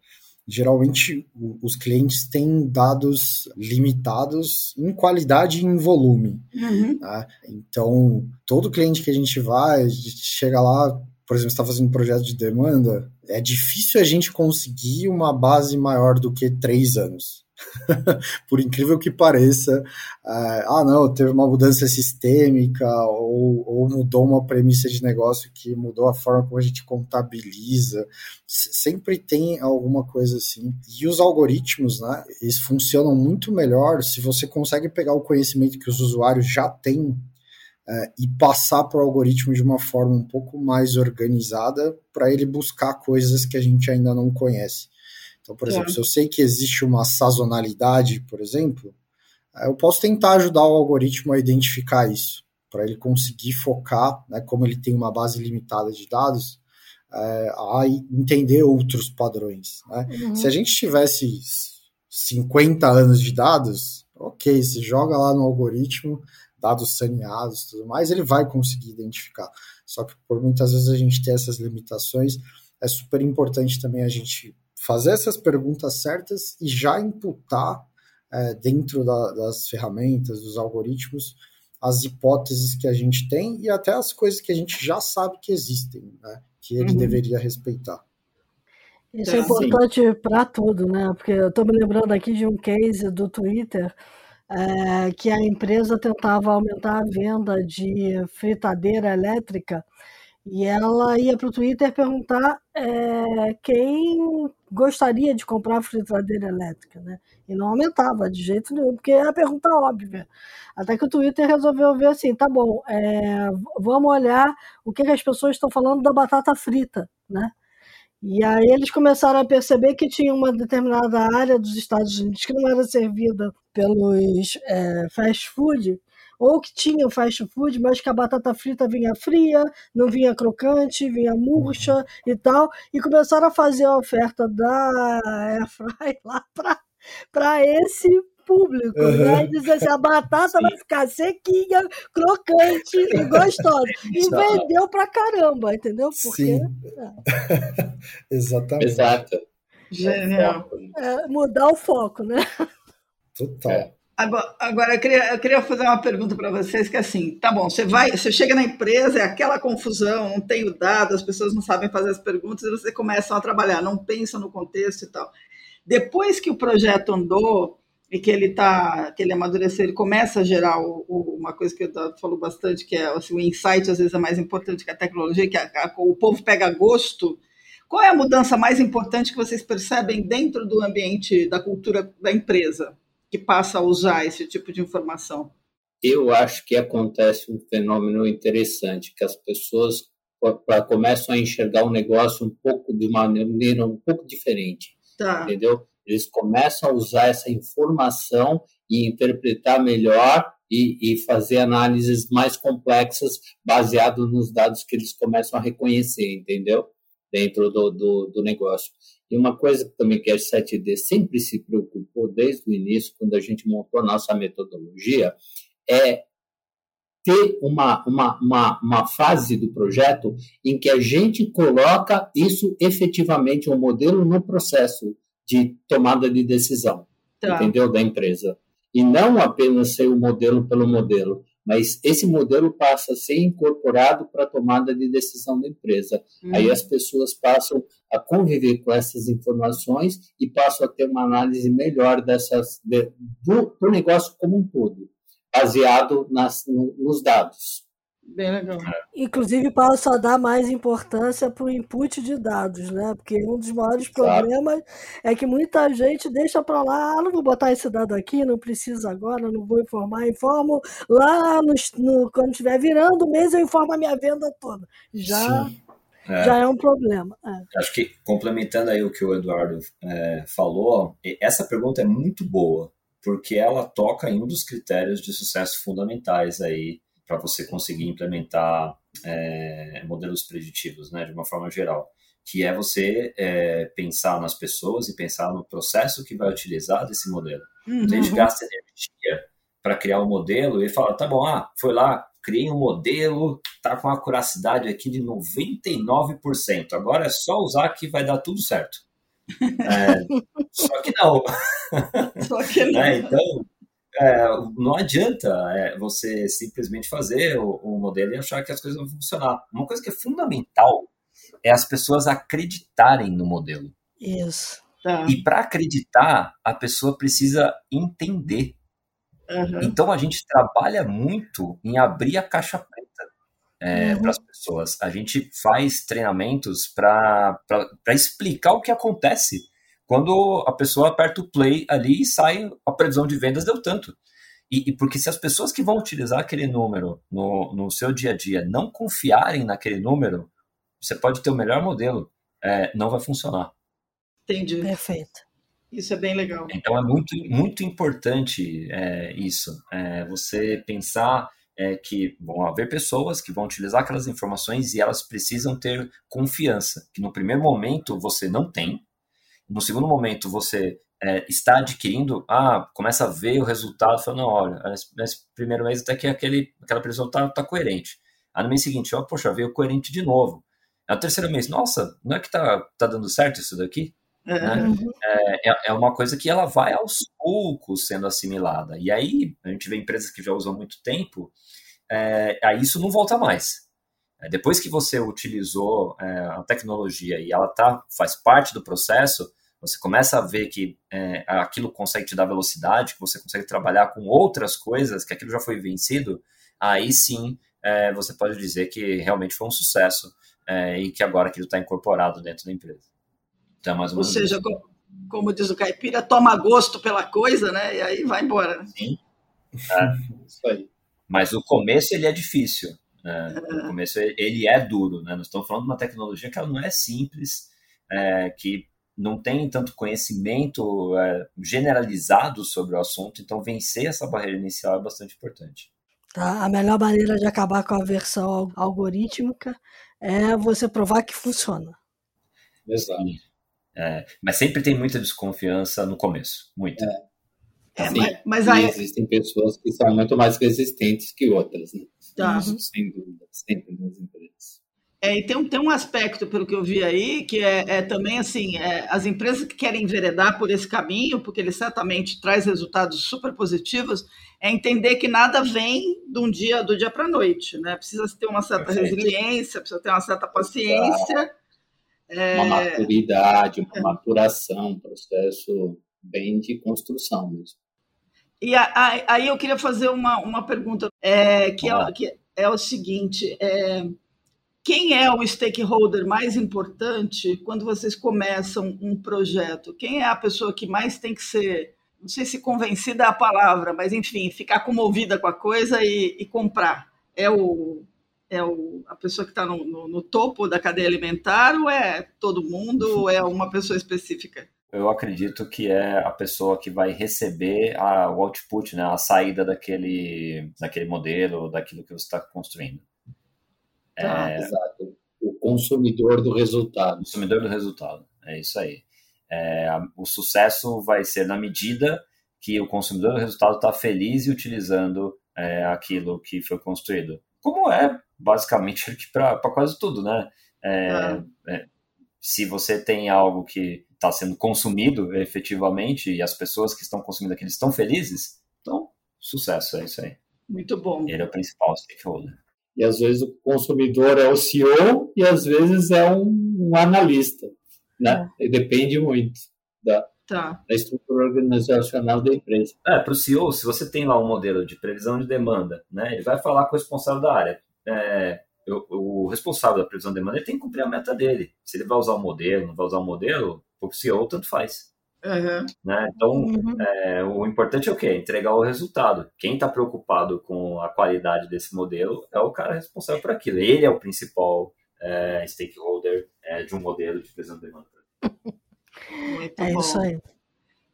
Speaker 5: geralmente os clientes têm dados limitados em qualidade e em volume. Uhum. Né? Então, todo cliente que a gente vai, chega lá, por exemplo, está fazendo um projeto de demanda, é difícil a gente conseguir uma base maior do que três anos. por incrível que pareça, é, ah, não, teve uma mudança sistêmica ou, ou, mudou uma premissa de negócio que mudou a forma como a gente contabiliza. Sempre tem alguma coisa assim. E os algoritmos, né, eles funcionam muito melhor se você consegue pegar o conhecimento que os usuários já têm é, e passar para o algoritmo de uma forma um pouco mais organizada para ele buscar coisas que a gente ainda não conhece. Então, por exemplo, se eu sei que existe uma sazonalidade, por exemplo, eh, eu posso tentar ajudar o algoritmo a identificar isso, para ele conseguir focar, né, como ele tem uma base limitada de dados, é, a entender outros padrões. Né? Uhum. Se a gente tivesse 50 anos de dados, ok, se joga lá no algoritmo, dados saneados tudo mais, ele vai conseguir identificar. Só que por muitas vezes a gente tem essas limitações, é super importante também a gente fazer essas perguntas certas e já imputar é, dentro da, das ferramentas, dos algoritmos, as hipóteses que a gente tem e até as coisas que a gente já sabe que existem, né, que ele uhum. deveria respeitar.
Speaker 2: Isso é importante para tudo, né? Porque eu estou me lembrando aqui de um case do Twitter é, que a empresa tentava aumentar a venda de fritadeira elétrica e ela ia para o Twitter perguntar é, quem gostaria de comprar fritadeira elétrica, né? E não aumentava de jeito nenhum, porque era a pergunta óbvia. Até que o Twitter resolveu ver assim, tá bom, é, vamos olhar o que, que as pessoas estão falando da batata frita, né? E aí eles começaram a perceber que tinha uma determinada área dos Estados Unidos que não era servida pelos é, fast food, ou que tinha fast food, mas que a batata frita vinha fria, não vinha crocante, vinha murcha e tal, e começaram a fazer a oferta da Airfry lá para esse público, uhum. né? E dizer assim, a batata Sim. vai ficar sequinha, crocante e gostosa. E vendeu pra caramba, entendeu?
Speaker 5: Porque, Sim. É. Exatamente.
Speaker 4: Exato.
Speaker 3: Genial.
Speaker 2: É, mudar o foco, né?
Speaker 5: Total. É.
Speaker 3: Agora, agora eu, queria, eu queria fazer uma pergunta para vocês que é assim, tá bom, você vai, você chega na empresa, é aquela confusão, não tem o dado, as pessoas não sabem fazer as perguntas e você começa a trabalhar, não pensa no contexto e tal. Depois que o projeto andou e que ele tá, que ele amadureceu, ele começa a gerar o, o, uma coisa que eu falo bastante, que é assim, o insight às vezes é mais importante que a tecnologia, que a, a, o povo pega gosto. Qual é a mudança mais importante que vocês percebem dentro do ambiente da cultura da empresa? Que passa a usar esse tipo de informação?
Speaker 4: Eu acho que acontece um fenômeno interessante, que as pessoas começam a enxergar o negócio um pouco de uma maneira um pouco diferente, tá. entendeu? Eles começam a usar essa informação e interpretar melhor e, e, fazer análises mais complexas baseado nos dados que eles começam a reconhecer, entendeu? Dentro do, do, do negócio. E uma coisa também que a 7D sempre se preocupou desde o início, quando a gente montou a nossa metodologia, é ter uma, uma, uma, uma fase do projeto em que a gente coloca isso efetivamente, um modelo no processo de tomada de decisão, tá. entendeu? Da empresa. E não apenas ser o modelo pelo modelo, mas esse modelo passa a ser incorporado para a tomada de decisão da empresa. Uhum. Aí as pessoas passam a conviver com essas informações e passam a ter uma análise melhor dessas, de, do, do, negócio como um todo, baseado nas, no, nos dados.
Speaker 3: Bem legal.
Speaker 2: Inclusive, passa a dar mais importância para o input de dados, né? Porque um dos maiores problemas é que muita gente deixa para lá, ah, não vou botar esse dado aqui, não precisa agora, não vou informar, informo lá no, no quando estiver virando o mês, eu informo a minha venda toda. Já. É. Já é um problema. É.
Speaker 1: Acho que complementando aí o que o Eduardo é, falou, essa pergunta é muito boa, porque ela toca em um dos critérios de sucesso fundamentais aí para você conseguir implementar é, modelos preditivos, né, de uma forma geral, que é você é, pensar nas pessoas e pensar no processo que vai utilizar desse modelo. Uhum. Então, a gente gasta energia para criar um modelo e fala, tá bom, ah, foi lá, criei um modelo, tá com a curacidade aqui de 99%, agora é só usar que vai dar tudo certo. É, só que não.
Speaker 3: Só que não.
Speaker 1: É, então, é, não adianta é, você simplesmente fazer o, o, modelo e achar que as coisas vão funcionar. Uma coisa que é fundamental é as pessoas acreditarem no modelo.
Speaker 2: Isso.
Speaker 1: Tá. E para acreditar, a pessoa precisa entender. Uhum. Então a gente trabalha muito em abrir a caixa preta é, uhum. para as pessoas. A gente faz treinamentos para explicar o que acontece quando a pessoa aperta o play ali e sai a previsão de vendas deu tanto. E, e, porque se as pessoas que vão utilizar aquele número no, no seu dia a dia não confiarem naquele número, você pode ter o melhor modelo, é, não vai funcionar.
Speaker 3: Entendi.
Speaker 2: Perfeito.
Speaker 3: Isso é bem legal.
Speaker 1: Então é muito, muito importante é, isso. É, você pensar é, que vão haver pessoas que vão utilizar aquelas informações e elas precisam ter confiança, que no primeiro momento você não tem, no segundo momento, você é, está adquirindo, ah, começa a ver o resultado, fala, não, olha, nesse primeiro mês até que aquele, aquela previsão está tá coerente. Aí no mês seguinte, ó, poxa, veio coerente de novo. No terceiro mês, nossa, não é que tá, tá dando certo isso daqui? Né? Uhum. É, é, é uma coisa que ela vai aos poucos sendo assimilada. E aí, a gente vê empresas que já usam muito tempo, é, aí isso não volta mais. É, depois que você utilizou é, a tecnologia e ela tá, faz parte do processo, você começa a ver que é, aquilo consegue te dar velocidade, que você consegue trabalhar com outras coisas, que aquilo já foi vencido, aí sim é, você pode dizer que realmente foi um sucesso é, e que agora aquilo está incorporado dentro da empresa.
Speaker 3: Então, mais ou, ou seja, como, como, diz o caipira, toma gosto pela coisa, né? E aí vai embora. Né?
Speaker 1: Sim. É, isso aí. Mas o começo ele é difícil. Né? No começo ele é duro, né? Nós estamos falando de uma tecnologia que ela não é simples, é, que não tem tanto conhecimento é, generalizado sobre o assunto, então vencer essa barreira inicial é bastante importante.
Speaker 2: Tá? A melhor maneira de acabar com a versão algorítmica é você provar que funciona.
Speaker 4: Exato.
Speaker 1: É, mas sempre tem muita desconfiança no começo, muita.
Speaker 3: É,
Speaker 4: Sim,
Speaker 3: mas, mas
Speaker 4: e
Speaker 3: aí.
Speaker 4: existem pessoas que são muito mais resistentes que outras, né?
Speaker 3: Tá.
Speaker 4: Isso, sem dúvida, sempre nas empresas.
Speaker 3: É, e tem, um- tem um aspecto, pelo que eu vi aí, que é, é também assim: é, as empresas que querem enveredar por esse caminho, porque ele certamente traz resultados super positivos, é entender que nada vem de um dia do dia para a noite. Né? Precisa ter uma certa
Speaker 1: Perfeito.
Speaker 3: resiliência, precisa ter uma certa paciência. É,
Speaker 4: Uma maturidade, uma maturação, um processo bem de construção mesmo.
Speaker 3: E a- aí eu queria fazer uma, uma pergunta, é, que, é, que é o seguinte: é, quem é o stakeholder mais importante quando vocês começam um projeto? Quem é a pessoa que mais tem que ser, não sei se convencida é a palavra, mas enfim, ficar comovida com a coisa e, e comprar? É o é o, a pessoa que está no, no- no topo da cadeia alimentar ou é todo mundo ou é uma pessoa específica?
Speaker 1: Eu acredito que é a pessoa que vai receber a, o output, né, a saída daquele, daquele modelo, daquilo que você está construindo.
Speaker 3: Tá.
Speaker 1: É,
Speaker 4: Exato. O consumidor do resultado.
Speaker 1: consumidor do resultado. É isso aí. É, o sucesso vai ser na medida que o consumidor do resultado está feliz e utilizando é, aquilo que foi construído. Como é basicamente para quase tudo, né? É,
Speaker 3: Ah.
Speaker 1: é, se você tem algo que está sendo consumido efetivamente e as pessoas que estão consumindo aquilo estão felizes, então sucesso, é isso aí.
Speaker 3: Muito bom.
Speaker 1: Ele é o principal stakeholder.
Speaker 4: E às vezes o consumidor é o CEO e às vezes é um, um analista, né? E depende muito da,
Speaker 3: Tá.
Speaker 4: da estrutura organizacional da empresa.
Speaker 1: É, para o CEO, se você tem lá um modelo de previsão de demanda, né, ele vai falar com o responsável da área. É, o, o responsável da previsão de demanda ele tem que cumprir a meta dele. Se ele vai usar o modelo, não vai usar o modelo, o CEO tanto faz.
Speaker 3: Aham.
Speaker 1: Né? Então,
Speaker 2: Uhum.
Speaker 1: é, o importante é o quê? Entregar o resultado. Quem está preocupado com a qualidade desse modelo é o cara responsável por aquilo. Ele é o principal é, stakeholder é, de um modelo de previsão de demanda.
Speaker 3: Muito
Speaker 2: É
Speaker 3: bom.
Speaker 2: isso aí.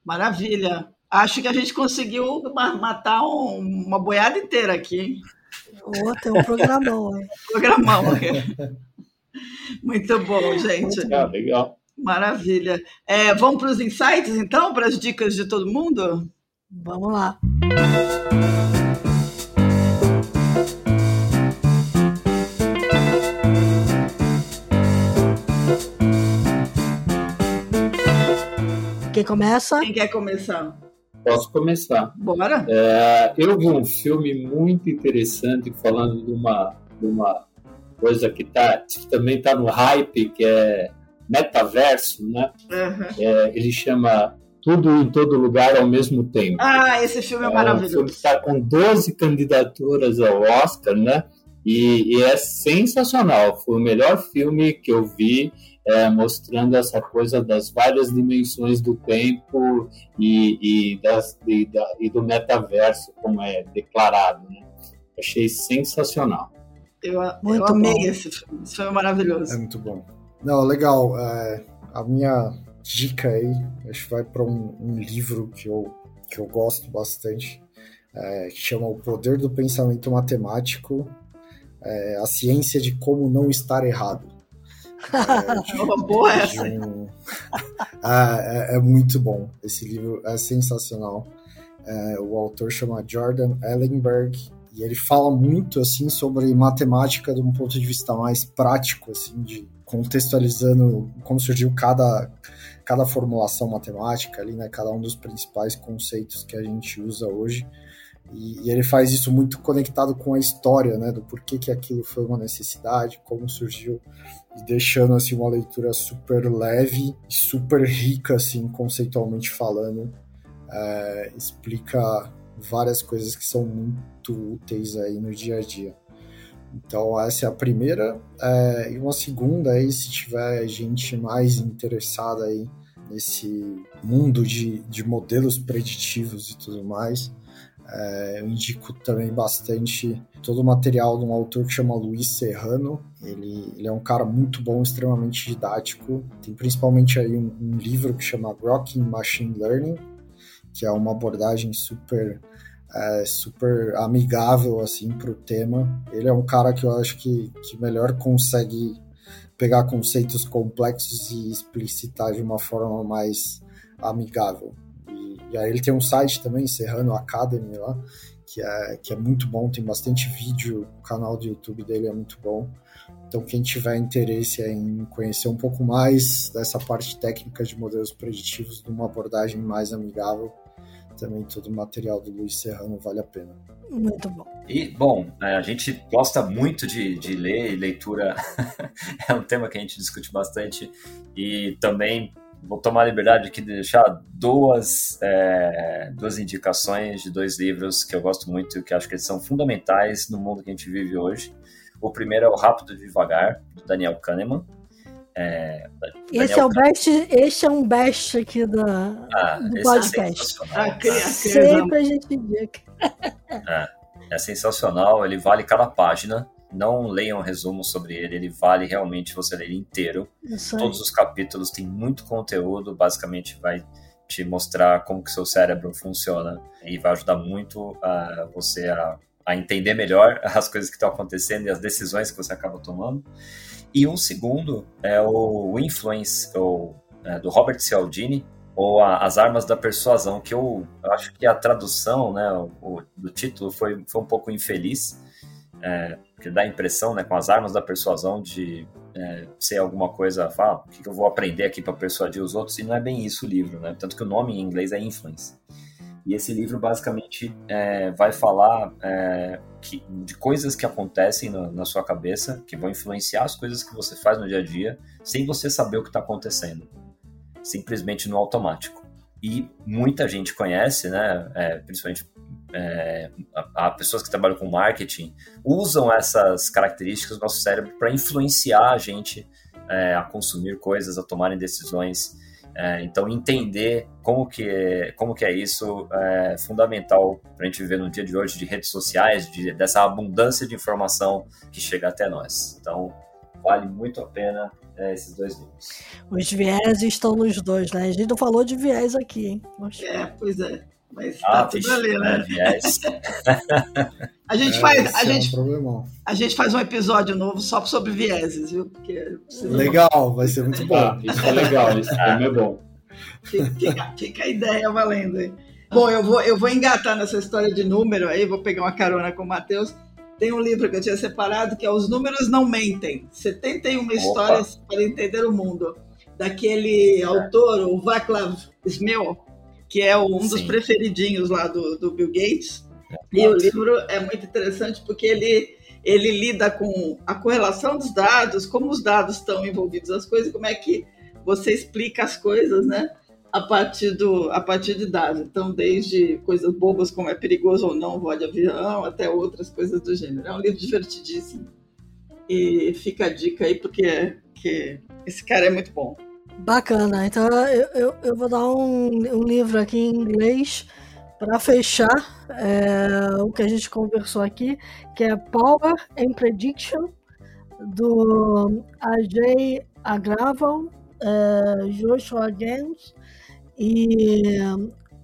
Speaker 3: Maravilha. Acho que a gente conseguiu ma- matar um- uma boiada inteira aqui, hein?
Speaker 2: Ô, tem um programão.
Speaker 3: Programão. Muito bom, gente.
Speaker 4: Ah, legal.
Speaker 3: Maravilha. É, vamos para os insights, então, para as dicas de todo mundo?
Speaker 2: Vamos lá. Quem começa?
Speaker 3: Quem quer começar?
Speaker 4: Posso começar.
Speaker 3: Bora?
Speaker 4: É, eu vi um filme muito interessante falando de uma, de uma coisa que, tá, que também está no hype, que é metaverso, né?
Speaker 3: Aham.
Speaker 4: É, ele chama Tudo em Todo Lugar ao Mesmo Tempo.
Speaker 3: Ah, esse filme é
Speaker 4: É um filme
Speaker 3: maravilhoso.
Speaker 4: está com 12 candidaturas ao Oscar, né? E, e é sensacional. Foi o melhor filme que eu vi é, mostrando essa coisa das várias dimensões do tempo e, e, das, e, da, e do metaverso, como é declarado. Né? Achei sensacional.
Speaker 3: Eu, eu
Speaker 2: Muito
Speaker 3: amei
Speaker 2: bom.
Speaker 3: esse filme. Esse filme é maravilhoso.
Speaker 5: É muito bom. Não, legal. é, a minha dica aí, acho que vai para um, um livro que eu, que eu gosto bastante, é, que chama O Poder do Pensamento Matemático, é, a ciência de como não estar errado. É, de-
Speaker 3: Uma boa essa.
Speaker 5: um- Ah, é, é muito bom. Esse livro é sensacional. É, o autor chama Jordan Ellenberg e ele fala muito assim sobre matemática de um ponto de vista mais prático, assim, de contextualizando como surgiu cada cada formulação matemática ali, né? Cada um dos principais conceitos que a gente usa hoje. E, e ele faz isso muito conectado com a história, né? Do porquê que aquilo foi uma necessidade, como surgiu e deixando assim uma leitura super leve e super rica assim conceitualmente falando É, explica várias coisas que são muito úteis aí no dia a dia então essa é a primeira É, e uma segunda aí se tiver gente mais interessada aí nesse mundo de, de modelos preditivos e tudo mais é, eu indico também bastante todo o material de um autor que chama Luiz Serrano. Ele, ele é um cara muito bom, extremamente didático. Tem principalmente aí um, um livro que chama Rocking Machine Learning, que é uma abordagem super é super amigável assim para o tema. Ele é um cara que eu acho que, que melhor consegue pegar conceitos complexos e explicitar de uma forma mais amigável. E, e aí ele tem um site também, Serrano Academy lá, que é, que é muito bom, tem bastante vídeo, o canal do YouTube dele é muito bom. Então, quem tiver interesse em conhecer um pouco mais dessa parte técnica de modelos preditivos, numa abordagem mais amigável, também todo o material do Luiz Serrano vale a pena.
Speaker 2: Muito bom.
Speaker 1: E, bom, é, a gente gosta muito de, de ler, e leitura é um tema que a gente discute bastante, e também vou tomar a liberdade aqui de deixar duas, é, duas indicações de dois livros que eu gosto muito e que acho que eles são fundamentais no mundo que a gente vive hoje. O primeiro é O Rápido e Devagar, do Daniel Kahneman.
Speaker 2: É, esse, é o best, esse é um best aqui do, ah, do
Speaker 1: é
Speaker 2: podcast.
Speaker 1: É
Speaker 2: Sempre a gente indica.
Speaker 1: É, é sensacional, ele vale cada página. Não leiam resumo sobre ele, ele vale realmente você ler inteiro. Todos os capítulos têm muito conteúdo, basicamente vai te mostrar como que seu cérebro funciona e vai ajudar muito a você a, a entender melhor as coisas que estão acontecendo e as decisões que você acaba tomando. E um segundo é o Influence, ou, é, do Robert Cialdini, ou a, As Armas da Persuasão, que eu, eu acho que a tradução né, o, do título foi, foi um pouco infeliz, é, que dá a impressão, né, com as armas da persuasão, de é, ser alguma coisa, fala, o que eu vou aprender aqui para persuadir os outros, e não é bem isso o livro, né? Tanto que o nome em inglês é Influence. E esse livro basicamente é, vai falar é, que, de coisas que acontecem na, sua cabeça, que vão influenciar as coisas que você faz no dia a dia, sem você saber o que está acontecendo, simplesmente no automático. E muita gente conhece, né, é, principalmente é, a, a, pessoas que trabalham com marketing, usam essas características do nosso cérebro para influenciar a gente é, a consumir coisas, a tomarem decisões. É, então, entender como que, é, como que é isso é fundamental para a gente viver no dia de hoje de redes sociais, de, dessa abundância de informação que chega até nós. Então, vale muito a pena é, esses dois livros.
Speaker 2: Os viés estão nos dois, né? A gente não falou de viés aqui, hein?
Speaker 3: É, pois é. Mas
Speaker 1: ah, tá tudo ali, né? Viés.
Speaker 3: a gente é, faz. A gente, é um a gente faz um episódio novo só sobre vieses, viu? Porque
Speaker 5: legal, vai ser muito bom. Ah,
Speaker 4: isso é legal, isso é bom.
Speaker 3: Fica, fica, a ideia valendo aí. Bom, eu vou, eu vou engatar nessa história de número aí, vou pegar uma carona com o Matheus. Tem um livro que eu tinha separado que é Os Números Não Mentem: 71 Opa. Histórias para Entender o Mundo, daquele autor, o Václav Smil, que é um dos Sim. preferidinhos lá do, do Bill Gates. É, e o livro é muito interessante porque ele, ele lida com a correlação dos dados, como os dados estão envolvidos nas coisas, como é que você explica as coisas, né? A partir, do, a partir de dados. Então, desde coisas bobas como é perigoso ou não voar de avião, até outras coisas do gênero. É um livro divertidíssimo. E fica a dica aí, porque que esse cara é muito bom.
Speaker 2: Bacana. Então eu, eu, eu vou dar um, um, livro aqui em inglês para fechar é, o que a gente conversou aqui, que é Power and Prediction, do Ajay Agraval, é, Joshua Games e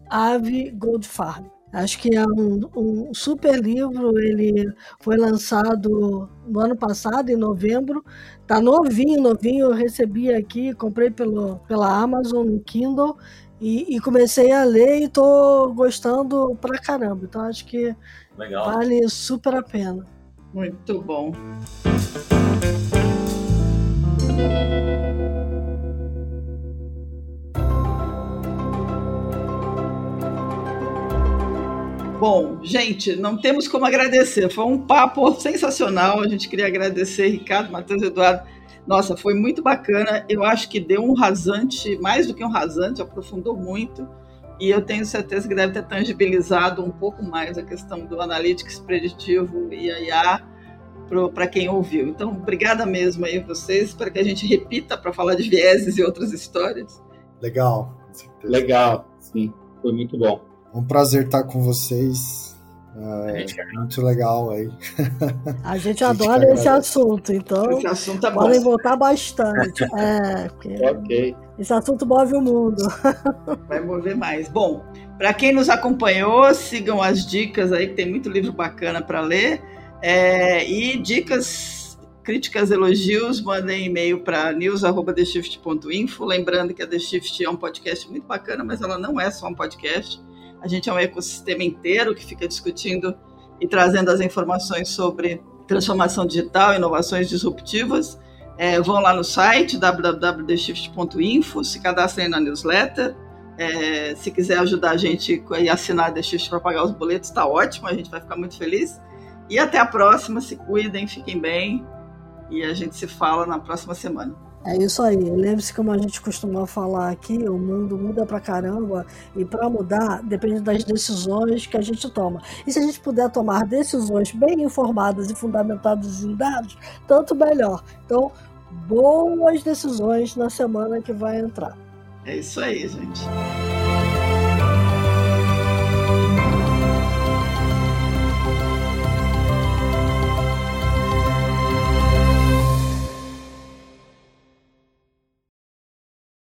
Speaker 2: Avi Goldfarb. Acho que é um, um, super livro. Ele foi lançado no ano passado, em novembro. Tá novinho, novinho. Eu recebi aqui, comprei pelo, pela Amazon no Kindle e, e comecei a ler e tô gostando pra caramba. Então acho que
Speaker 1: Legal.
Speaker 2: vale super a pena.
Speaker 3: Muito bom. Bom, gente, não temos como agradecer. Foi um papo sensacional. A gente queria agradecer Ricardo, Matheus, Eduardo. Nossa, foi muito bacana. Eu acho que deu um rasante, mais do que um rasante, aprofundou muito. E eu tenho certeza que deve ter tangibilizado um pouco mais a questão do analytics preditivo e a IA para quem ouviu. Então, obrigada mesmo aí a vocês. Espero que a gente repita para falar de vieses e outras histórias.
Speaker 5: Legal.
Speaker 4: Legal, sim. Foi muito bom.
Speaker 5: É um prazer estar com vocês. É, muito legal aí.
Speaker 2: A gente adora esse assunto, então
Speaker 3: esse assunto é
Speaker 2: podem voltar bastante. É,
Speaker 4: ok.
Speaker 2: Esse assunto move o mundo.
Speaker 3: Vai mover mais. Bom, para quem nos acompanhou, sigam as dicas aí, que tem muito livro bacana para ler. É, e dicas, críticas, elogios, mandem e-mail para news.theshift.info. Lembrando que a The Shift é um podcast muito bacana, mas ela não é só um podcast a gente é um ecossistema inteiro que fica discutindo e trazendo as informações sobre transformação digital, inovações disruptivas. É, vão lá no site www.theshift.info, se cadastrem na newsletter. É, se quiser ajudar a gente e assinar The Shift para pagar os boletos, está ótimo, a gente vai ficar muito feliz. E até a próxima, se cuidem, fiquem bem e a gente se fala na próxima semana.
Speaker 2: É isso aí. Lembre-se, como a gente costuma falar aqui, o mundo muda pra caramba e para mudar depende das decisões que a gente toma. E se a gente puder tomar decisões bem informadas e fundamentadas em dados, tanto melhor. Então, boas decisões na semana que vai entrar.
Speaker 3: É isso aí, gente.